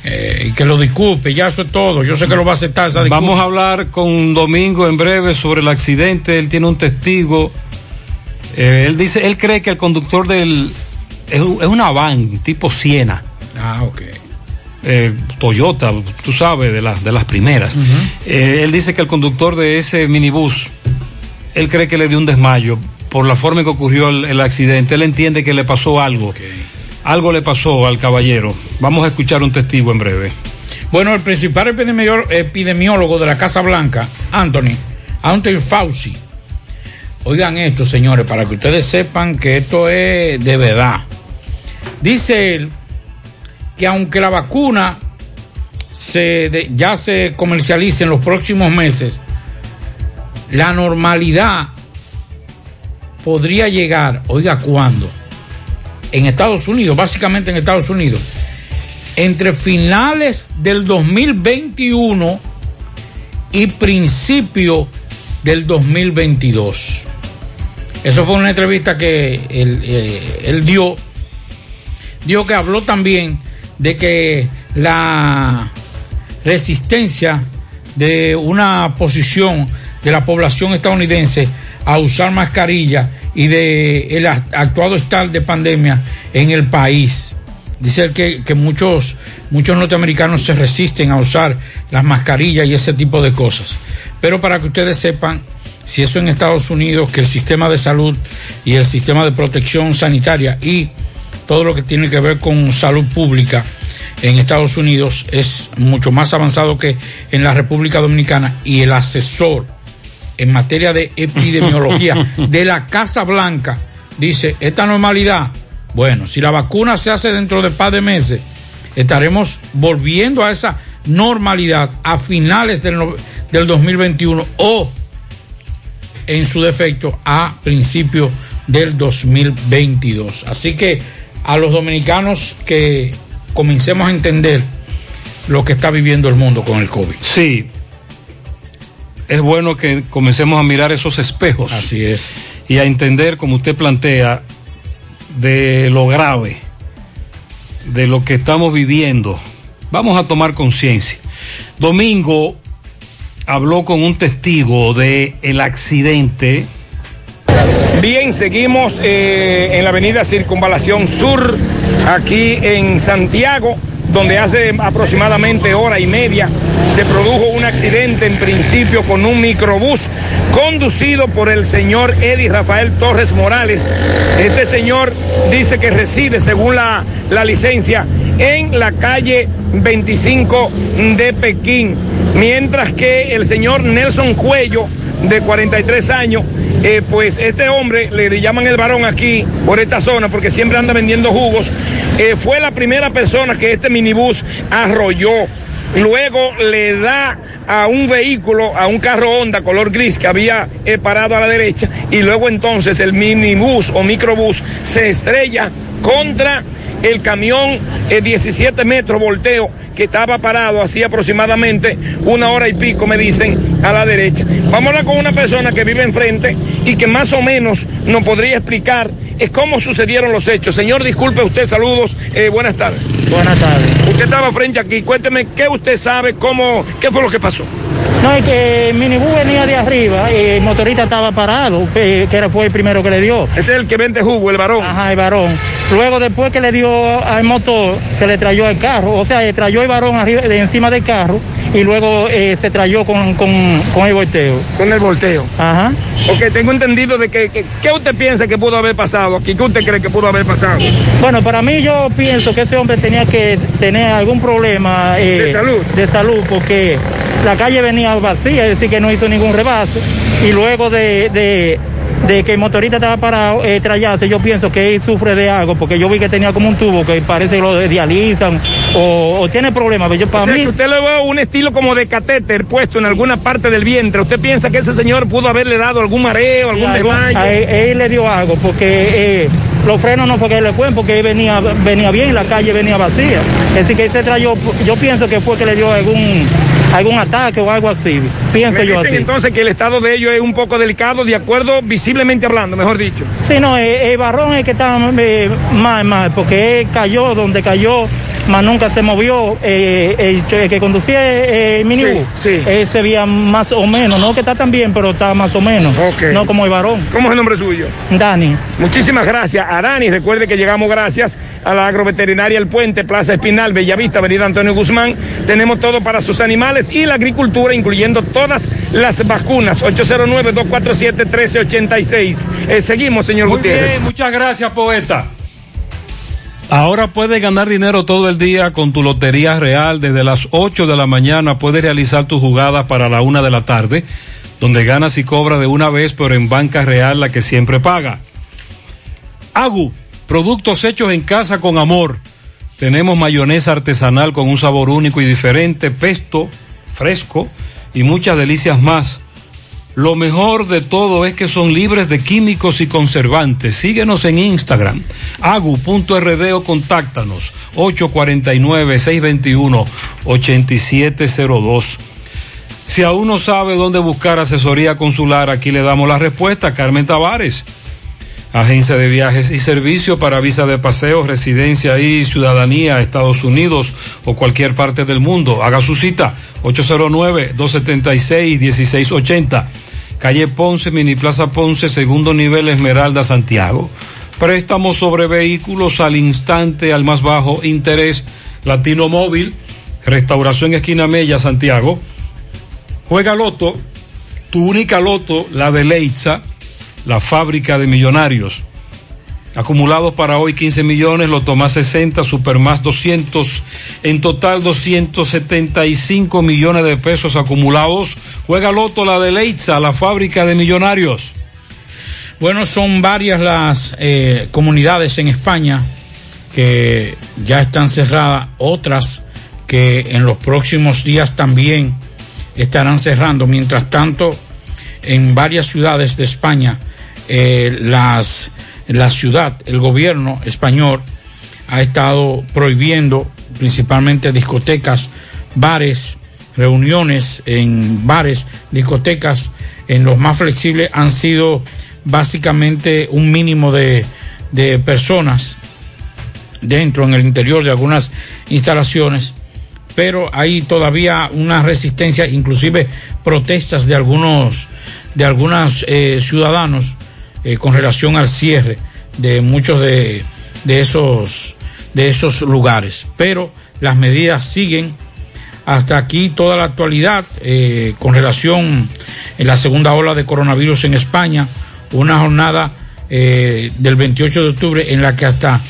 Eh, y que lo disculpe, ya eso es todo. Yo sé que lo va a aceptar esa disculpa. Vamos a hablar con Domingo en breve sobre el accidente. Él tiene un testigo. Eh, él dice, él cree que el conductor del es, es una van tipo Siena. Ah, ok. eh, Toyota, tú sabes, de, las de las primeras. Eh, él dice que el conductor de ese minibús, él cree que le dio un desmayo por la forma en que ocurrió el, el accidente. Él entiende que le pasó algo. Algo le pasó al caballero. Vamos a escuchar un testigo en breve. Bueno, el principal epidemiólogo de la Casa Blanca, Anthony, Anthony Fauci. Oigan esto, señores, para que ustedes sepan que esto es de verdad. Dice él que aunque la vacuna se ya se comercialice en los próximos meses, la normalidad podría llegar, oiga, ¿cuándo? En Estados Unidos, básicamente en Estados Unidos, entre finales del 2021 y principio del 2022. Eso fue una entrevista que él, eh, él dio. Que habló también de que la resistencia de una posición de la población estadounidense a usar mascarilla y de el act- actuado estar de pandemia en el país. Dice que, que muchos, muchos norteamericanos se resisten a usar las mascarillas y ese tipo de cosas. Pero para que ustedes sepan, si eso en Estados Unidos, que el sistema de salud y el sistema de protección sanitaria y todo lo que tiene que ver con salud pública en Estados Unidos es mucho más avanzado que en la República Dominicana y el asesor en materia de epidemiología de la Casa Blanca dice, esta normalidad, bueno, si la vacuna se hace dentro de par de meses, estaremos volviendo a esa normalidad a finales del, no- del 2021 o en su defecto a principios del 2022. Así que a los dominicanos que comencemos a entender lo que está viviendo el mundo con el COVID. Sí. Es bueno que comencemos a mirar esos espejos. Así es. Y a entender, como usted plantea, de lo grave de lo que estamos viviendo. Vamos a tomar conciencia. Domingo habló con un testigo de el accidente. Bien, seguimos eh, en la avenida Circunvalación Sur, aquí en Santiago, donde hace aproximadamente hora y media se produjo un accidente en principio con un microbús conducido por el señor Eddie Rafael Torres Morales. Este señor dice que reside, según la, la licencia, en la calle 25 de Pekín, mientras que el señor Nelson Cuello, de 43 años, eh, pues este hombre, le llaman el varón aquí, por esta zona, porque siempre anda vendiendo jugos, eh, fue la primera persona que este minibús arrolló. Luego le da a un vehículo, a un carro Honda color gris que había eh, parado a la derecha y luego entonces el minibús o microbús se estrella contra el camión eh, 17 metros volteo que estaba parado así aproximadamente una hora y pico, me dicen, a la derecha. Vamos a hablar con una persona que vive enfrente y que más o menos nos podría explicar eh, cómo sucedieron los hechos. Señor, disculpe usted, saludos, eh, buenas tardes. Buenas tardes. Usted estaba frente aquí, cuénteme qué usted sabe, cómo, qué fue lo que pasó. No, es que el minibús venía de arriba y el motorista estaba parado, que que era- fue el primero que le dio. Este es el que vende jugo, el varón. Ajá, el varón. Luego, después que le dio al motor, se le trayó el carro. O sea, le trayó el varón arriba, de encima del carro y luego eh, se trayó con, con, con el volteo. Con el volteo. Ajá. Ok, tengo entendido de que, que- ¿qué usted piensa que pudo haber pasado aquí? ¿Qué usted cree que pudo haber pasado? Bueno, para mí yo pienso que ese hombre tenía que tener algún problema eh, ¿De salud? de salud, porque la calle venía vacía, es decir, que no hizo ningún rebaso. Y luego de, de- de que el motorista estaba parado eh, trayarse, yo pienso que él sufre de algo, porque yo vi que tenía como un tubo que parece que lo dializan o, o tiene problemas. Yo, para o sea, mí, que usted le ve un estilo como de catéter puesto en alguna parte del vientre. ¿Usted piensa que ese señor pudo haberle dado algún mareo, algún desmayo? a él, él le dio algo, porque eh, los frenos no fue que le fue, porque él venía, venía bien y la calle venía vacía. Es decir, que él se trayó, yo pienso que fue que le dio algún, algún ataque o algo así. Pienso Me yo así. entonces que el estado de ellos es un poco delicado, de acuerdo, visiblemente hablando, mejor dicho. Sí, no, el, el barrón es que estaba eh, mal, mal, porque él cayó donde cayó, más nunca se movió. eh, el, que conducía eh, el minibús, él se veía más o menos, no que está tan bien, pero está más o menos. No como el varón. ¿Cómo es el nombre suyo? Dani. Muchísimas gracias a Dani. Recuerde que llegamos gracias a la agroveterinaria El Puente, Plaza Espinal, Bellavista, Avenida Antonio Guzmán. Tenemos todo para sus animales y la agricultura, incluyendo todas las vacunas. 809-247-1386. Eh, seguimos, señor Muy Gutiérrez. bien, muchas gracias, poeta. Ahora puedes ganar dinero todo el día con tu Lotería Real. Desde las 8 de la mañana puedes realizar tus jugadas para la 1 de la tarde, donde ganas y cobras de una vez, pero en Banca Real la que siempre paga. Agu, productos hechos en casa con amor. Tenemos mayonesa artesanal con un sabor único y diferente, pesto fresco y muchas delicias más. Lo mejor de todo es que son libres de químicos y conservantes. Síguenos en Instagram, agu.rd o contáctanos 849-621-8702. Si aún no sabe dónde buscar asesoría consular, aquí le damos la respuesta. Carmen Tavares, agencia de viajes y servicio para visa de paseo, residencia y ciudadanía Estados Unidos o cualquier parte del mundo. Haga su cita 809-276-1680. Calle Ponce, Mini Plaza Ponce, segundo nivel Esmeralda, Santiago. Préstamos sobre vehículos al instante, al más bajo interés. Latino Móvil, Restauración Esquina Mella, Santiago. Juega Loto, tu única Loto, la de Leitza, la fábrica de millonarios. Acumulados para hoy 15 millones, Loto más 60, Super más 200, en total 275 millones de pesos acumulados. Juega Loto, la de Leitza, la fábrica de millonarios. Bueno, son varias las eh, comunidades en España que ya están cerradas, otras que en los próximos días también estarán cerrando. Mientras tanto, en varias ciudades de España, eh, las, la ciudad, el gobierno español ha estado prohibiendo principalmente discotecas, bares, reuniones en bares, discotecas, en los más flexibles han sido básicamente un mínimo de, de personas dentro, en el interior de algunas instalaciones, pero hay todavía una resistencia, inclusive protestas de algunos, de algunos eh, ciudadanos eh, con relación al cierre de muchos de, de, esos, de esos lugares. Pero las medidas siguen hasta aquí toda la actualidad eh, con relación en la segunda ola de coronavirus en España, una jornada eh, del 28 de octubre en la que hasta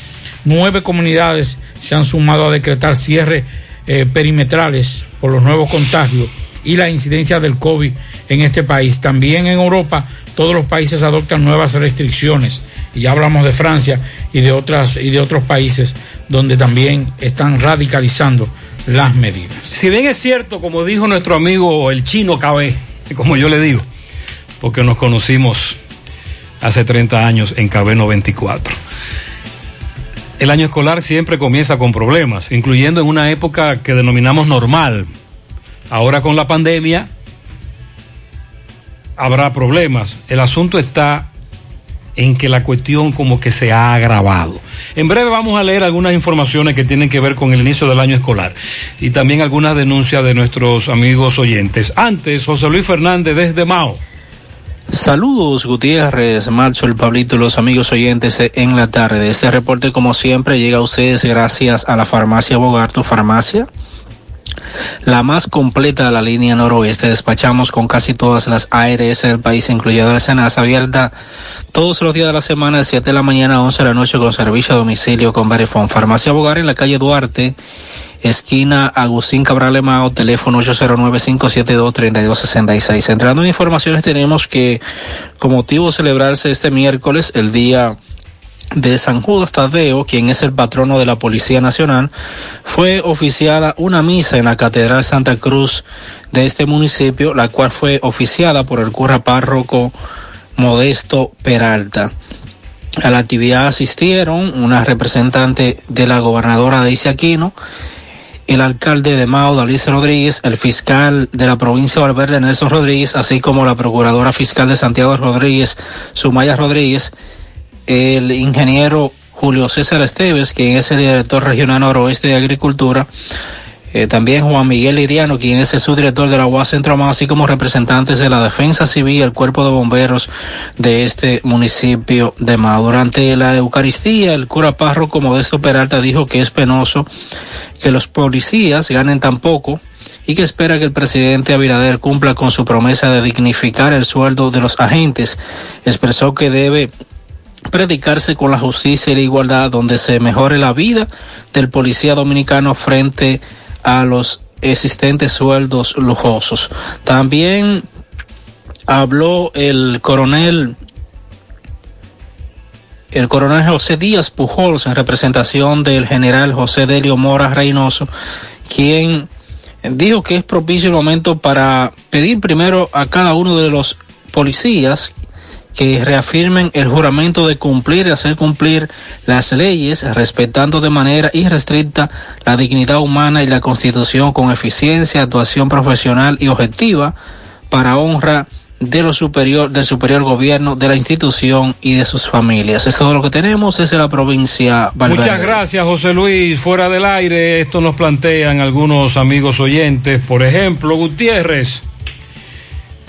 nueve comunidades se han sumado a decretar cierres eh, perimetrales por los nuevos contagios y la incidencia del COVID en este país. También en Europa todos los países adoptan nuevas restricciones y ya hablamos de Francia y de otras y de otros países donde también están radicalizando las medidas. Si bien es cierto, como dijo nuestro amigo el chino KB, como yo le digo, porque nos conocimos hace 30 años en KB 94. El año escolar siempre comienza con problemas, incluyendo en una época que denominamos normal. Ahora con la pandemia habrá problemas. El asunto está en que la cuestión como que se ha agravado. En breve vamos a leer algunas informaciones que tienen que ver con el inicio del año escolar y también algunas denuncias de nuestros amigos oyentes. Antes, José Luis Fernández desde Mao. Saludos Gutiérrez, Marcho, el Pablito los amigos oyentes en la tarde. Este reporte como siempre llega a ustedes gracias a la farmacia Bogarto Farmacia la más completa de la línea noroeste. Despachamos con casi todas las ARS del país, incluyendo la Senasa, abierta todos los días de la semana de 7 de la mañana a 11 de la noche con servicio a domicilio con Verifone. Farmacia Bogar en la calle Duarte, esquina Agustín Cabral Emao, teléfono 809-572-3266. Entrando en informaciones tenemos que con motivo de celebrarse este miércoles el día de San Judas Tadeo, quien es el patrono de la Policía Nacional, fue oficiada una misa en la Catedral Santa Cruz de este municipio, la cual fue oficiada por el cura párroco Modesto Peralta. A la actividad asistieron una representante de la gobernadora Daisy Aquino, el alcalde de Mao, Dalice Rodríguez, el fiscal de la provincia de Valverde, Nelson Rodríguez, así como la procuradora fiscal de Santiago Rodríguez, Sumaya Rodríguez, el ingeniero Julio César Esteves, quien es el director regional noroeste de Agricultura, eh, también Juan Miguel Iriano, quien es el subdirector de la UAS Centro así como representantes de la Defensa Civil, el Cuerpo de Bomberos de este municipio de Mao. Durante la Eucaristía, el cura párroco Modesto Peralta dijo que es penoso que los policías ganen tan poco y que espera que el presidente Abinader cumpla con su promesa de dignificar el sueldo de los agentes. Expresó que debe predicarse con la justicia y la igualdad, donde se mejore la vida del policía dominicano frente a los existentes sueldos lujosos. También habló el coronel el coronel José Díaz Pujols en representación del general José Delio Mora Reynoso, quien dijo que es propicio el momento para pedir primero a cada uno de los policías que reafirmen el juramento de cumplir y hacer cumplir las leyes, respetando de manera irrestricta la dignidad humana y la constitución con eficiencia, actuación profesional y objetiva para honra de lo superior, del superior gobierno, de la institución y de sus familias. Es todo lo que tenemos desde la provincia Valverde. Muchas gracias, José Luis. Fuera del aire, esto nos plantean algunos amigos oyentes. Por ejemplo, Gutiérrez,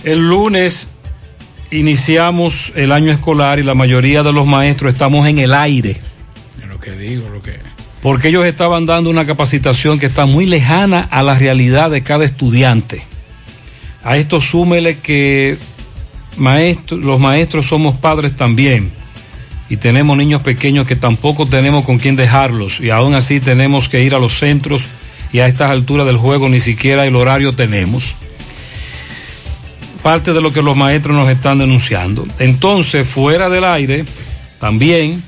el lunes iniciamos el año escolar y la mayoría de los maestros estamos en el aire. Lo que digo, lo que. Porque ellos estaban dando una capacitación que está muy lejana a la realidad de cada estudiante. A esto súmele que los maestros somos padres también. Y tenemos niños pequeños que tampoco tenemos con quién dejarlos. Y aún así tenemos que ir a los centros y a estas alturas del juego ni siquiera el horario tenemos parte de lo que los maestros nos están denunciando. Entonces, fuera del aire, también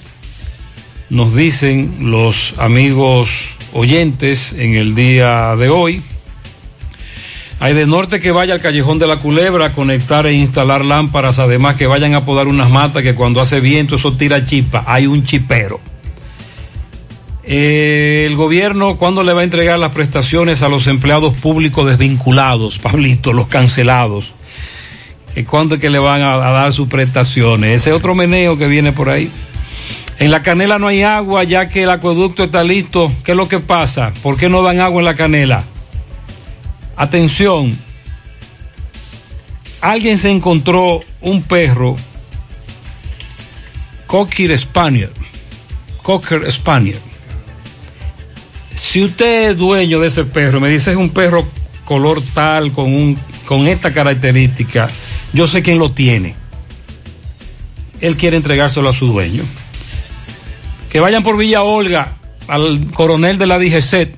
nos dicen los amigos oyentes en el día de hoy, hay de norte que vaya al callejón de la culebra a conectar e instalar lámparas, además que vayan a podar unas matas que cuando hace viento eso tira chispa, hay un chipero. El gobierno, ¿cuándo le va a entregar las prestaciones a los empleados públicos desvinculados, Pablito, los cancelados? ¿Cuándo es que le van a, dar sus prestaciones? Ese otro meneo que viene por ahí. En la canela no hay agua ya que el acueducto está listo. ¿Qué es lo que pasa? ¿Por qué no dan agua en la canela? Atención. Alguien se encontró un perro Cocker Spaniel. Cocker Spaniel. Si usted es dueño de ese perro, me dice es un perro color tal, con, un, con esta característica, yo sé quién lo tiene. Él quiere entregárselo a su dueño. Que vayan por Villa Olga al coronel de la DGCET,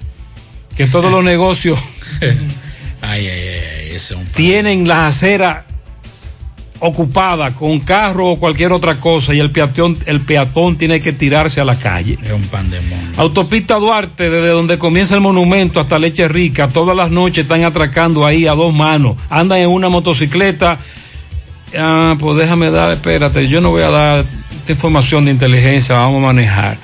que todos los negocios Ay, ay, ay, ese es un tienen las aceras ocupadas con carro o cualquier otra cosa y el peatón, el peatón tiene que tirarse a la calle. es un pandemonio. Autopista Duarte, desde donde comienza el monumento hasta Leche Rica, todas las noches están atracando ahí a dos manos. Andan en una motocicleta. Ah, pues déjame dar, espérate, yo no voy a dar esta información de inteligencia, vamos a manejar.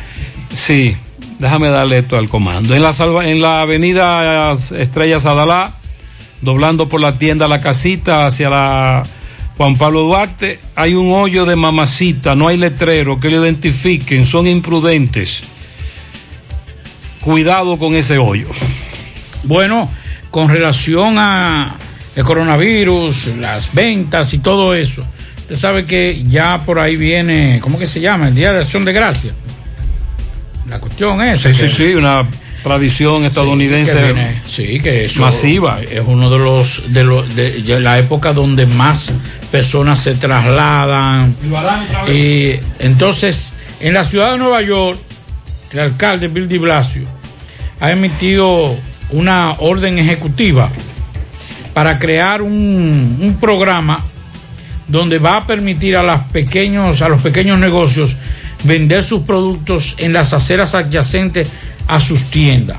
Sí, déjame darle esto al comando. En la, avenida Estrella Sadalá, doblando por la tienda La Casita hacia la Juan Pablo Duarte, hay un hoyo de mamacita, no hay letrero que lo identifiquen, son imprudentes. Cuidado con ese hoyo. Bueno, con relación a el coronavirus, las ventas y todo eso, usted sabe que ya por ahí viene, ¿cómo que se llama? El Día de Acción de Gracia. La cuestión es... Sí, sí, sí, una tradición estadounidense que viene- sí, que eso masiva. Es uno de los de, los de, de la época donde más personas se trasladan. Y entonces, en la ciudad de Nueva York, el alcalde Bill de Blasio ha emitido una orden ejecutiva para crear un, un programa donde va a permitir a, las pequeños, a los pequeños negocios vender sus productos en las aceras adyacentes a sus tiendas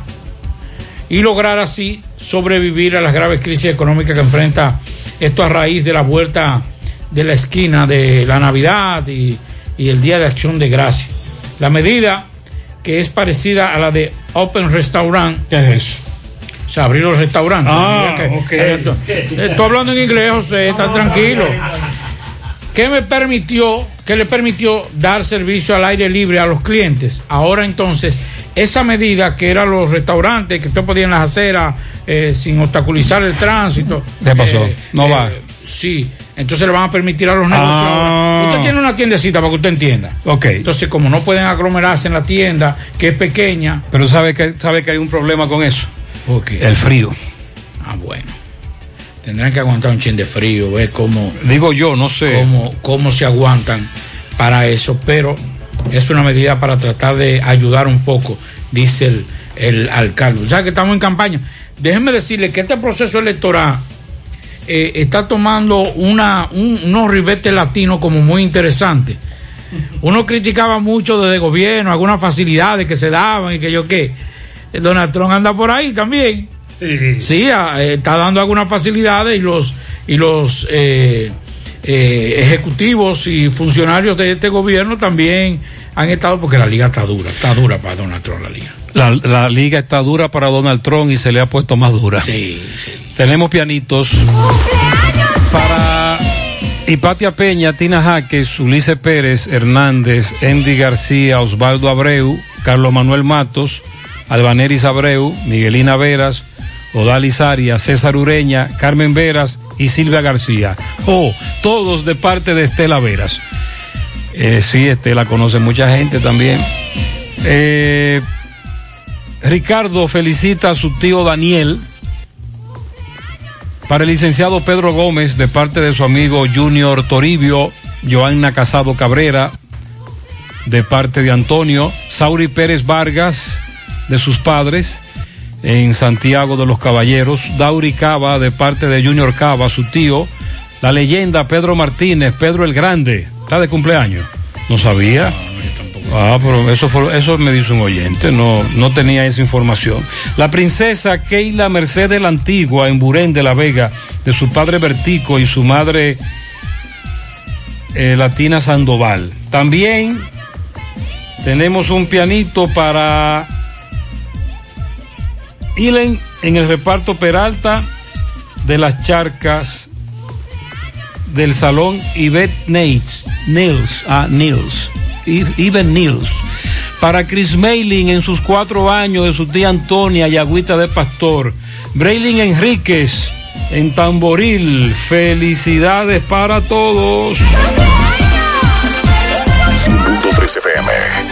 y lograr así sobrevivir a las graves crisis económicas que enfrenta esto a raíz de la vuelta de la esquina de la Navidad y, y el Día de Acción de Gracia. La medida que es parecida a la de Open Restaurant. ¿Qué es eso? O sea, abrir los restaurantes. Ah, Que- ok. Eh, Estoy hablando en inglés, José, está tranquilo. ¿Qué me permitió, que le permitió dar servicio al aire libre a los clientes? Ahora entonces, esa medida que eran los restaurantes, que usted podía en las aceras eh, sin obstaculizar el tránsito. ¿Qué pasó? eh, No eh, va. Sí, entonces le van a permitir a los negocios. Ah. ahora. Usted tiene una tiendecita para que usted entienda. Ok. Entonces, como no pueden aglomerarse en la tienda, que es pequeña. Pero sabe que, sabe que hay un problema con eso. ¿Por El frío. Ah, bueno. Tendrán que aguantar un chin de frío, ver cómo. Digo yo, no sé. Cómo, cómo se aguantan para eso, pero es una medida para tratar de ayudar un poco, dice el, el alcalde. O sea que estamos en campaña. Déjenme decirle que este proceso electoral eh, está tomando una, un- unos ribetes latinos como muy interesantes. Uno criticaba mucho desde el gobierno, algunas facilidades que se daban y que yo qué. Eh, Donald Trump anda por ahí también. Sí, ah, eh, está dando algunas facilidades y los y los eh, eh, ejecutivos y funcionarios de este gobierno también han estado porque la liga está dura, está dura para Donald Trump la liga. La, la liga está dura para Donald Trump y se le ha puesto más dura. Sí, Tenemos pianitos. Para Hipatia Peña, Tina Jaques, Ulises Pérez, Hernández, Andy García, Osvaldo Abreu, Carlos Manuel Matos, Albaneris Abreu, Miguelina Veras, Odalis Arias, César Ureña, Carmen Veras y Silvia García. Oh, todos de parte de Estela Veras. Eh, sí, Estela conoce mucha gente también. Eh, Ricardo felicita a su tío Daniel para el licenciado Pedro Gómez de parte de su amigo Junior Toribio, Joanna Casado Cabrera de parte de Antonio, Sauri Pérez Vargas de sus padres en Santiago de los Caballeros, Dauri Cava de parte de Junior Cava, su tío, la leyenda Pedro Martínez, Pedro el Grande, está de cumpleaños. No sabía. Ah, pero eso, fue, eso me dice un oyente, no, no tenía esa información. La princesa Keila Mercedes la Antigua en Burén de la Vega, de su padre Bertico y su madre eh, Latina Sandoval. También tenemos un pianito para Ilen en el reparto Peralta de las charcas del salón Yvette Nates, Nils, ah, Nils. Even News. Para Chris Mailing en sus cuatro años de su tía Antonia y Agüita de Pastor. Braylin Enríquez en Tamboril. Felicidades para todos. 5.3 FM.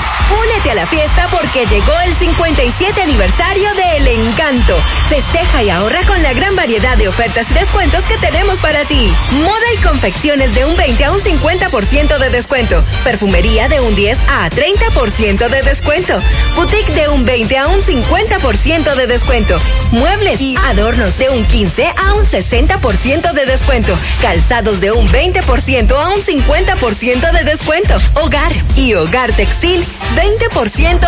Únete a la fiesta porque llegó el 57 aniversario de El Encanto. Festeja y ahorra con la gran variedad de ofertas y descuentos que tenemos para ti. Moda y confecciones de un 20 a un 50% de descuento. Perfumería de un 10 a 30% de descuento. Boutique de un 20 a un 50% de descuento. Muebles y adornos de un 15 a un 60% de descuento. Calzados de un 20% a un 50% de descuento. Hogar y hogar textil 20%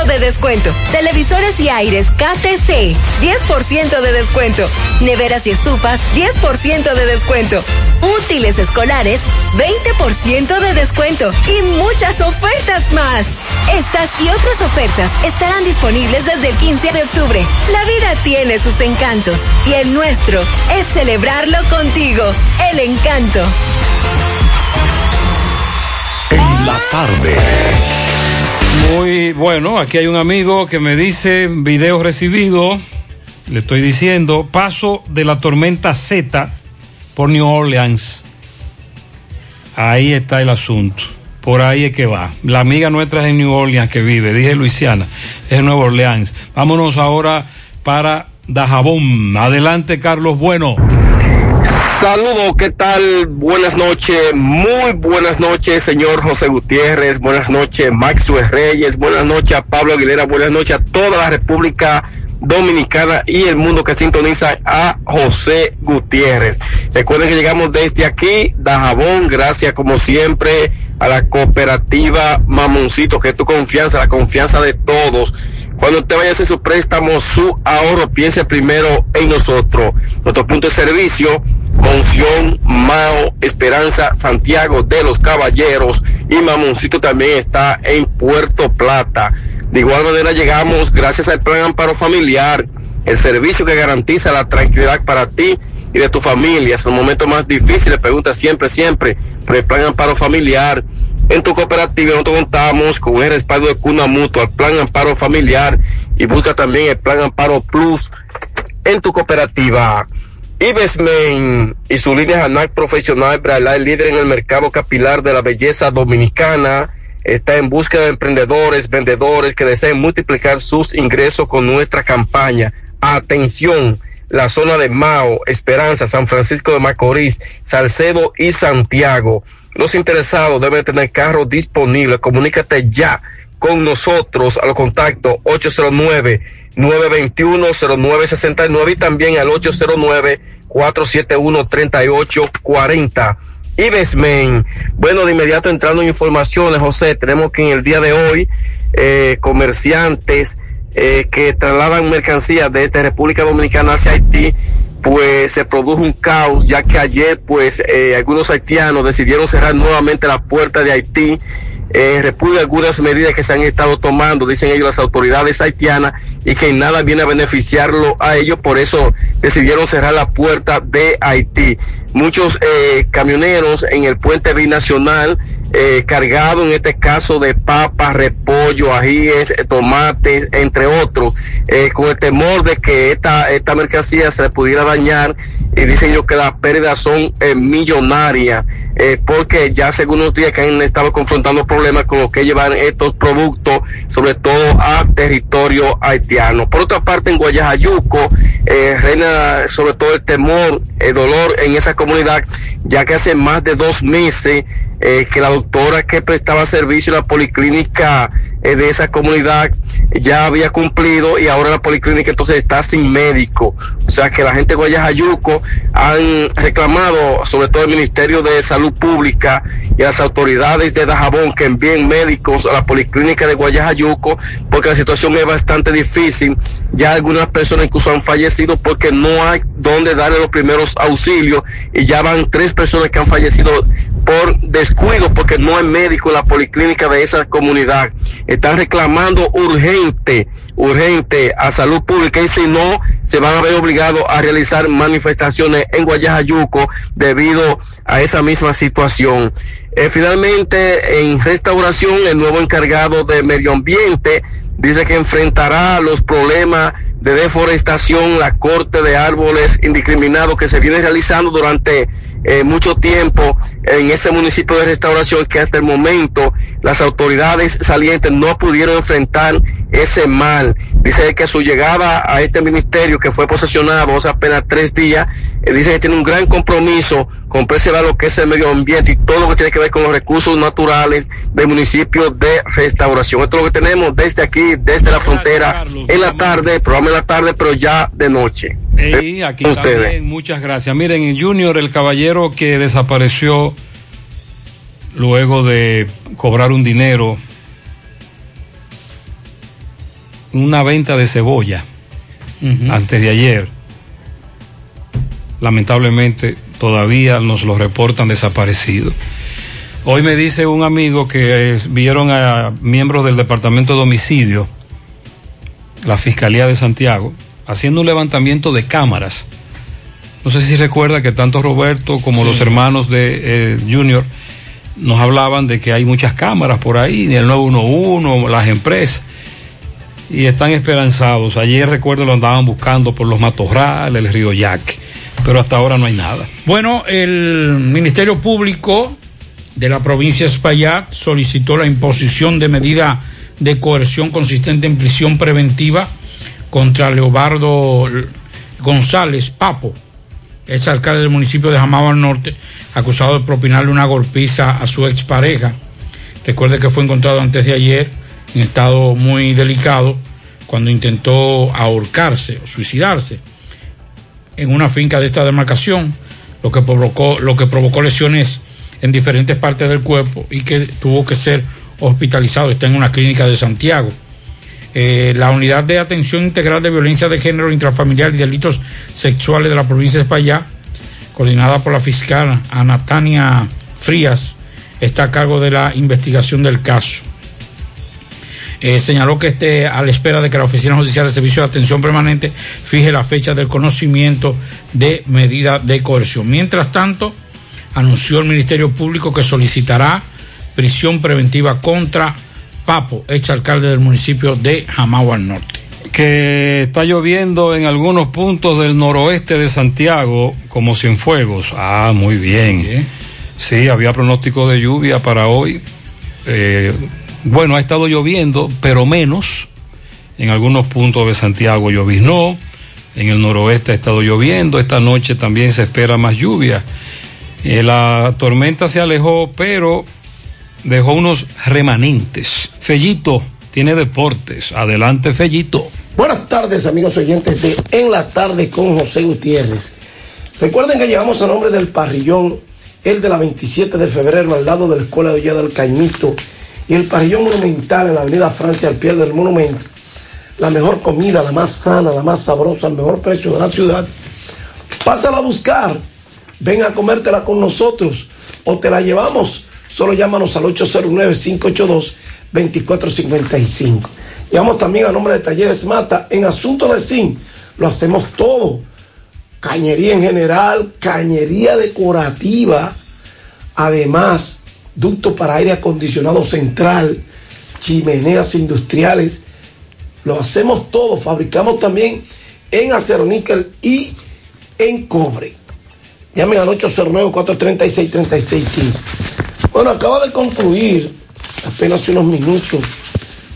de descuento. Televisores y aires KTC, 10% de descuento. Neveras y estufas, 10% de descuento. Útiles escolares, 20% de descuento. Y muchas ofertas más. Estas y otras ofertas estarán disponibles desde el 15 de octubre. La vida tiene sus encantos y el nuestro es celebrarlo contigo. El encanto. En la tarde. Muy bueno, aquí hay un amigo que me dice, video recibido, le estoy diciendo, paso de la tormenta Z por New Orleans. Ahí está el asunto. Por ahí es que va. La amiga nuestra es en New Orleans que vive, dije Luisiana, es en Nueva Orleans. Vámonos ahora para Dajabón. Adelante, Carlos Bueno. Saludos, ¿qué tal? Buenas noches, muy buenas noches, señor José Gutiérrez, buenas noches, Maxwell Reyes, buenas noches a Pablo Aguilera, buenas noches a toda la República Dominicana y el mundo que sintoniza a José Gutiérrez. Recuerden que llegamos desde aquí, Dajabón, gracias como siempre a la cooperativa Mamoncito, que es tu confianza, la confianza de todos. Cuando usted vaya a hacer su préstamo, su ahorro, piense primero en nosotros. Nuestro punto de servicio, Monción, Mao, Esperanza, Santiago de los Caballeros y Mamoncito también está en Puerto Plata. De igual manera llegamos gracias al Plan Amparo Familiar, el servicio que garantiza la tranquilidad para ti y de tu familia. Es el momento más difícil, pregunta siempre, siempre, por el Plan Amparo Familiar. En tu cooperativa nosotros contamos con el respaldo de Cuna Mutua, el Plan Amparo Familiar y busca también el Plan Amparo Plus en tu cooperativa. Ibesmen y su línea ANAC profesional el líder en el mercado capilar de la belleza dominicana está en busca de emprendedores, vendedores que deseen multiplicar sus ingresos con nuestra campaña. Atención, la zona de Mao, Esperanza, San Francisco de Macorís, Salcedo y Santiago. Los interesados deben tener carros disponibles. Comunícate ya con nosotros a los contactos 809-921-0969 y también al 809-471-3840. Ibesmen. Bueno, de inmediato entrando en informaciones, José, tenemos que en el día de hoy eh, comerciantes eh, que trasladan mercancías desde República Dominicana hacia Haití, pues se produjo un caos, ya que ayer pues eh, algunos haitianos decidieron cerrar nuevamente la puerta de Haití. Eh, repudia algunas medidas que se han estado tomando, dicen ellos las autoridades haitianas, y que nada viene a beneficiarlo a ellos, por eso decidieron cerrar la puerta de Haití. Muchos eh, camioneros en el puente binacional, eh, cargados en este caso de papas, repollo, ajíes, eh, tomates, entre otros, eh, con el temor de que esta, esta mercancía se pudiera dañar y dicen ellos que las pérdidas son eh, millonarias eh, porque ya según los días que han estado confrontando problemas con lo que llevan estos productos, sobre todo a territorio haitiano. Por otra parte, en Guayajayuco eh, reina sobre todo el temor, el dolor en esa comunidad, ya que hace más de dos meses eh, que la doctora que prestaba servicio en la policlínica eh, de esa comunidad ya había cumplido y ahora la policlínica entonces está sin médico. O sea que la gente de Guayajayuco han reclamado, sobre todo el Ministerio de Salud Pública y las autoridades de Dajabón que envíen médicos a la policlínica de Guayajayuco porque la situación es bastante difícil. Ya algunas personas incluso han fallecido porque no hay donde darle los primeros auxilios y ya van tres personas que han fallecido por descuido porque no hay médico en la policlínica de esa comunidad. Están reclamando urgente, urgente a salud pública y si no, se van a ver obligados a realizar manifestaciones en Guayajayuco debido a esa misma situación. Eh, finalmente, en restauración, el nuevo encargado de medio ambiente dice que enfrentará los problemas de deforestación, la corte de árboles indiscriminados que se viene realizando durante eh, mucho tiempo en ese municipio de restauración que hasta el momento las autoridades salientes no pudieron enfrentar ese mal. Dice que su llegada a este ministerio que fue posesionado hace apenas tres días, eh, dice que tiene un gran compromiso con preservar lo que es el medio ambiente y todo lo que tiene que ver con los recursos naturales del municipio de restauración. Esto es lo que tenemos desde aquí, desde la frontera, en la tarde, programa en la tarde, pero ya de noche. Y aquí también, muchas gracias. Miren, en Junior, el caballero que desapareció luego de cobrar un dinero, una venta de cebolla, antes de ayer, lamentablemente todavía nos lo reportan desaparecido. Hoy me dice un amigo que eh, vieron a miembros del Departamento de Homicidio, la Fiscalía de Santiago, haciendo un levantamiento de cámaras. No sé si recuerda que tanto Roberto como Sí. los hermanos de eh, Junior nos hablaban de que hay muchas cámaras por ahí, el 911, las empresas, y están esperanzados. Ayer recuerdo lo andaban buscando por los matorrales, el río Yaque, pero hasta ahora no hay nada. Bueno, el Ministerio Público de la provincia de Espaillat solicitó la imposición de medida de coerción consistente en prisión preventiva contra Leobardo González Papo, ex alcalde del municipio de Jamao al Norte, acusado de propinarle una golpiza a su expareja. Recuerde que fue encontrado antes de ayer en estado muy delicado cuando intentó ahorcarse o suicidarse en una finca de esta demarcación, lo que provocó, lo que provocó lesiones en diferentes partes del cuerpo y que tuvo que ser hospitalizado. Está en una clínica de Santiago. Eh, la unidad de atención integral de violencia de género intrafamiliar y delitos sexuales de la provincia de España, coordinada por la fiscal Anatania Frías, está a cargo de la investigación del caso. Eh, señaló que esté a la espera de que la Oficina Judicial de Servicio de Atención Permanente fije la fecha del conocimiento de medida de coerción. Mientras tanto, anunció el Ministerio Público que solicitará prisión preventiva contra Papo, exalcalde del municipio de Jamao al Norte. Que está lloviendo en algunos puntos del noroeste de Santiago, como Cienfuegos. Ah, muy bien. Sí, había pronóstico de lluvia para hoy. Eh, bueno, ha estado lloviendo, pero menos. En algunos puntos de Santiago lloviznó. En el noroeste ha estado lloviendo. Esta noche también se espera más lluvia. Eh, la tormenta se alejó, pero dejó unos remanentes. Fellito tiene deportes. Adelante, Fellito. Buenas tardes, amigos oyentes de En la Tarde con José Gutiérrez. Recuerden que llevamos a nombre del parrillón, el de la 27 de febrero, al lado de la Escuela de Olla del Caimito, y el parrillón monumental en la Avenida Francia, al pie del monumento. La mejor comida, la más sana, la más sabrosa, al mejor precio de la ciudad. Pásala a buscar. Ven a comértela con nosotros o te la llevamos. Solo llámanos al 809-582-2455. Llevamos también a nombre de Talleres Mata en asuntos de zinc. Lo hacemos todo. Cañería en general, cañería decorativa. Además, ducto para aire acondicionado central, chimeneas industriales. Lo hacemos todo. Fabricamos también en acero níquel y en cobre. Llamen al 809-436-3615. Bueno, acaba de concluir apenas unos minutos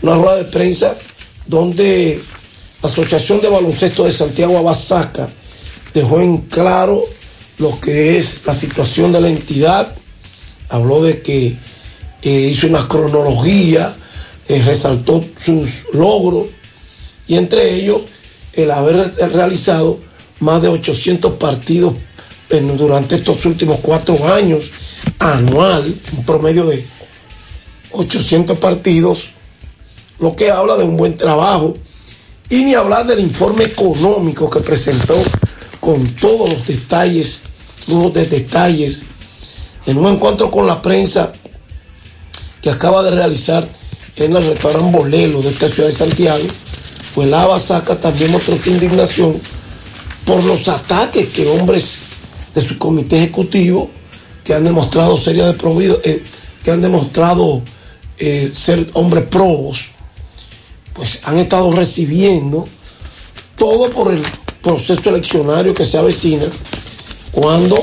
una rueda de prensa donde la Asociación de Baloncesto de Santiago Abasaca dejó en claro lo que es la situación de la entidad. Habló de que eh, hizo una cronología, eh, resaltó sus logros y entre ellos el haber realizado más de 800 partidos durante estos últimos cuatro años anual, un promedio de 800 partidos, lo que habla de un buen trabajo. Y ni hablar del informe económico que presentó con todos los detalles, lujos de detalles, en un encuentro con la prensa que acaba de realizar en el restaurante Bolelo de esta ciudad de Santiago, pues la Abasaca también mostró indignación por los ataques que hombres de su comité ejecutivo que han demostrado seria de provido, eh, que han demostrado eh, ser hombres probos, pues han estado recibiendo todo por el proceso eleccionario que se avecina, cuando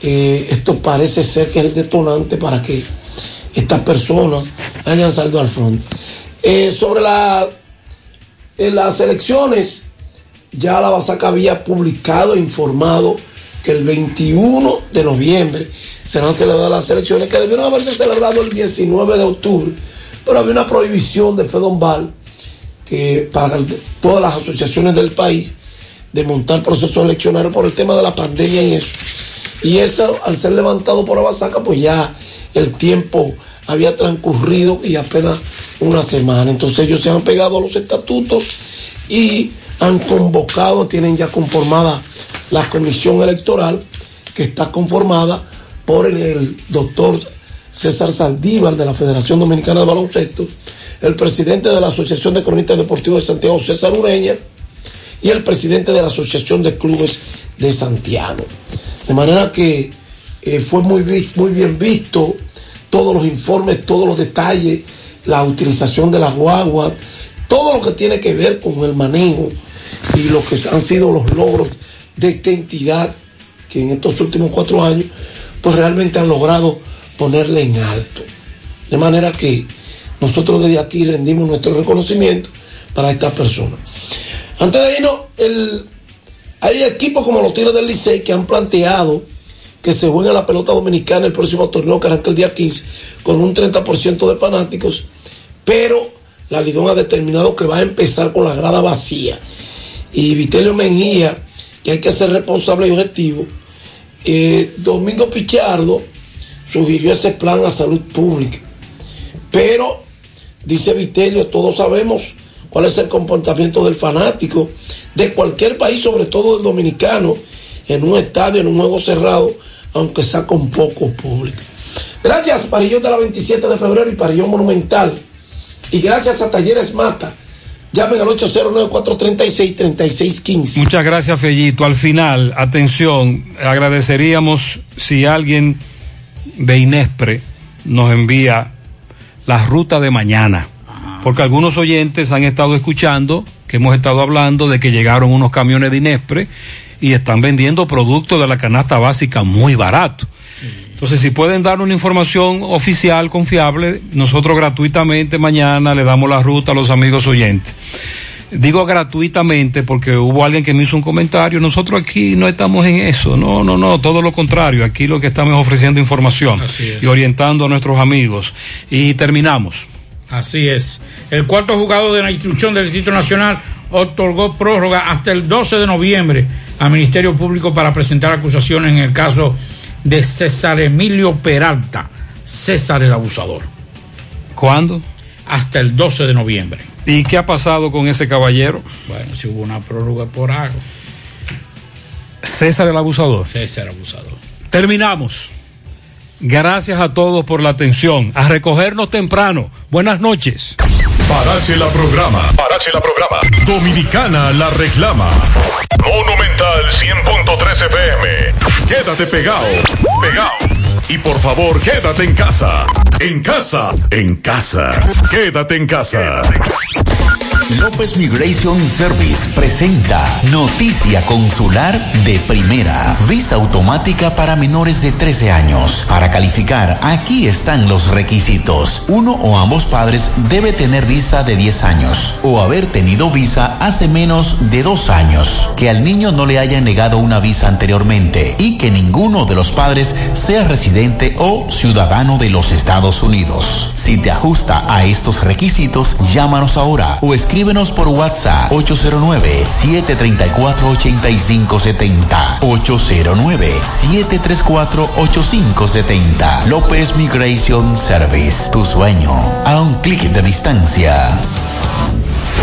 eh, esto parece ser que es detonante para que estas personas hayan salido al frente. Sobre la, las elecciones, ya la Basaca había publicado informado que el 21 de noviembre serán celebradas las elecciones que debieron haberse celebrado el 19 de octubre, pero había una prohibición de Fedombal que para todas las asociaciones del país de montar procesos eleccionarios por el tema de la pandemia y eso. Y eso, al ser levantado por Abasaca, pues ya el tiempo había transcurrido y apenas una semana. Entonces ellos se han pegado a los estatutos y han convocado, tienen ya conformada la comisión electoral que está conformada por el, doctor César Saldívar de la Federación Dominicana de Baloncesto, el presidente de la Asociación de Cronistas Deportivos de Santiago, César Ureña, y el presidente de la Asociación de Clubes de Santiago. De manera que eh, fue muy, muy bien visto todos los informes, todos los detalles, la utilización de las guaguas, todo lo que tiene que ver con el manejo y lo que han sido los logros de esta entidad que en estos últimos cuatro años, pues realmente han logrado ponerle en alto. De manera que nosotros desde aquí rendimos nuestro reconocimiento para estas personas. Antes de irnos, el, hay equipos como los Tigres del Licey que han planteado que se juegue la pelota dominicana el próximo torneo que arranca el día 15 con un 30% de fanáticos, pero la Lidón ha determinado que va a empezar con la grada vacía. Y Vitelio Mejía, que hay que ser responsable y objetivo, eh, Domingo Pichardo sugirió ese plan a salud pública. Pero, dice Vitelio, todos sabemos cuál es el comportamiento del fanático de cualquier país, sobre todo el dominicano, en un estadio, en un juego cerrado, aunque sea con poco público. Gracias, Parillón de la 27 de febrero y Parillón Monumental. Y gracias a Talleres Mata. Llamen al 809-436-3615. Muchas gracias, Fellito. Al final, atención, agradeceríamos si alguien de Inespre nos envía la ruta de mañana. Porque algunos oyentes han estado escuchando que hemos estado hablando de que llegaron unos camiones de Inespre y están vendiendo productos de la canasta básica muy barato. Entonces, si pueden dar una información oficial, confiable, nosotros gratuitamente mañana le damos la ruta a los amigos oyentes. Digo gratuitamente porque hubo alguien que me hizo un comentario. Nosotros aquí no estamos en eso. No, no, no. Todo lo contrario. Aquí lo que estamos es ofreciendo información y orientando a nuestros amigos. Y terminamos. Así es. El cuarto juzgado de la instrucción del Distrito Nacional otorgó prórroga hasta el 12 de noviembre al Ministerio Público para presentar acusaciones en el caso de César Emilio Peralta, César el abusador. ¿Cuándo? Hasta el 12 de noviembre. ¿Y qué ha pasado con ese caballero? Bueno, si hubo una prórroga por algo. César el abusador. César abusador. Terminamos. Gracias a todos por la atención. A recogernos temprano. Buenas noches. Parache la programa. Parache la programa. Dominicana la reclama. Monumental 100.13 FM. Quédate pegado. Pegado. Y por favor, quédate en casa. En casa. En casa. Quédate en casa. López Migration Service presenta Noticia Consular de Primera. Visa automática para menores de 13 años. Para calificar, aquí están los requisitos. Uno o ambos padres debe tener visa de 10 años o haber tenido visa hace menos de dos años. Que al niño no le hayan negado una visa anteriormente y que ninguno de los padres sea residente o ciudadano de los Estados Unidos. Si te ajusta a estos requisitos, llámanos ahora o escríbenos por WhatsApp 809-734-8570. 809-734-8570. López Migration Service. Tu sueño a un clic de distancia.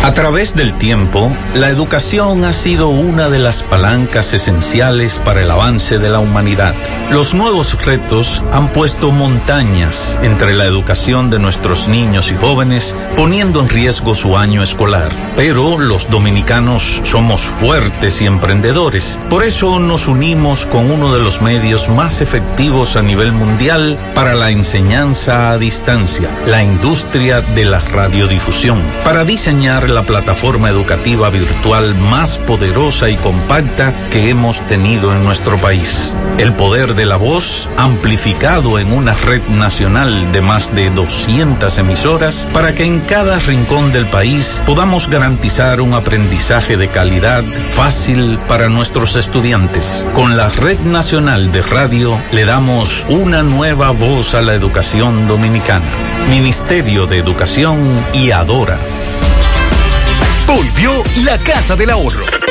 A través del tiempo, la educación ha sido una de las palancas esenciales para el avance de la humanidad. Los nuevos retos han puesto montañas entre la educación de nuestros niños y jóvenes, poniendo en riesgo su año escolar. Pero los dominicanos somos fuertes y emprendedores. Por eso nos unimos con uno de los medios más efectivos a nivel mundial para la enseñanza a distancia, la industria de la radiodifusión, para diseñar la plataforma educativa virtual más poderosa y compacta que hemos tenido en nuestro país. El poder de la voz amplificado en una red nacional de más de 200 emisoras para que en cada rincón del país podamos garantizar un aprendizaje de calidad fácil para nuestros estudiantes. Con la red nacional de radio le damos una nueva voz a la educación dominicana. Ministerio de Educación y Adora. Volvió la Casa del Ahorro.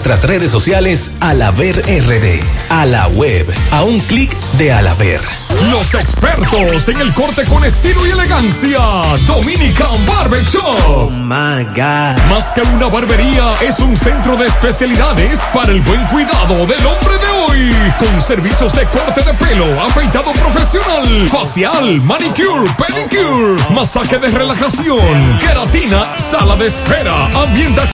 nuestras redes sociales Alaber RD. A la web. A un clic de Alaber. Los expertos en el corte con estilo y elegancia. Dominican Barber Shop. my God. Más que una barbería, es un centro de especialidades para el buen cuidado del hombre de hoy. Con servicios de corte de pelo, afeitado profesional, facial, manicure, pedicure, masaje de relajación, queratina, sala de espera, ambiente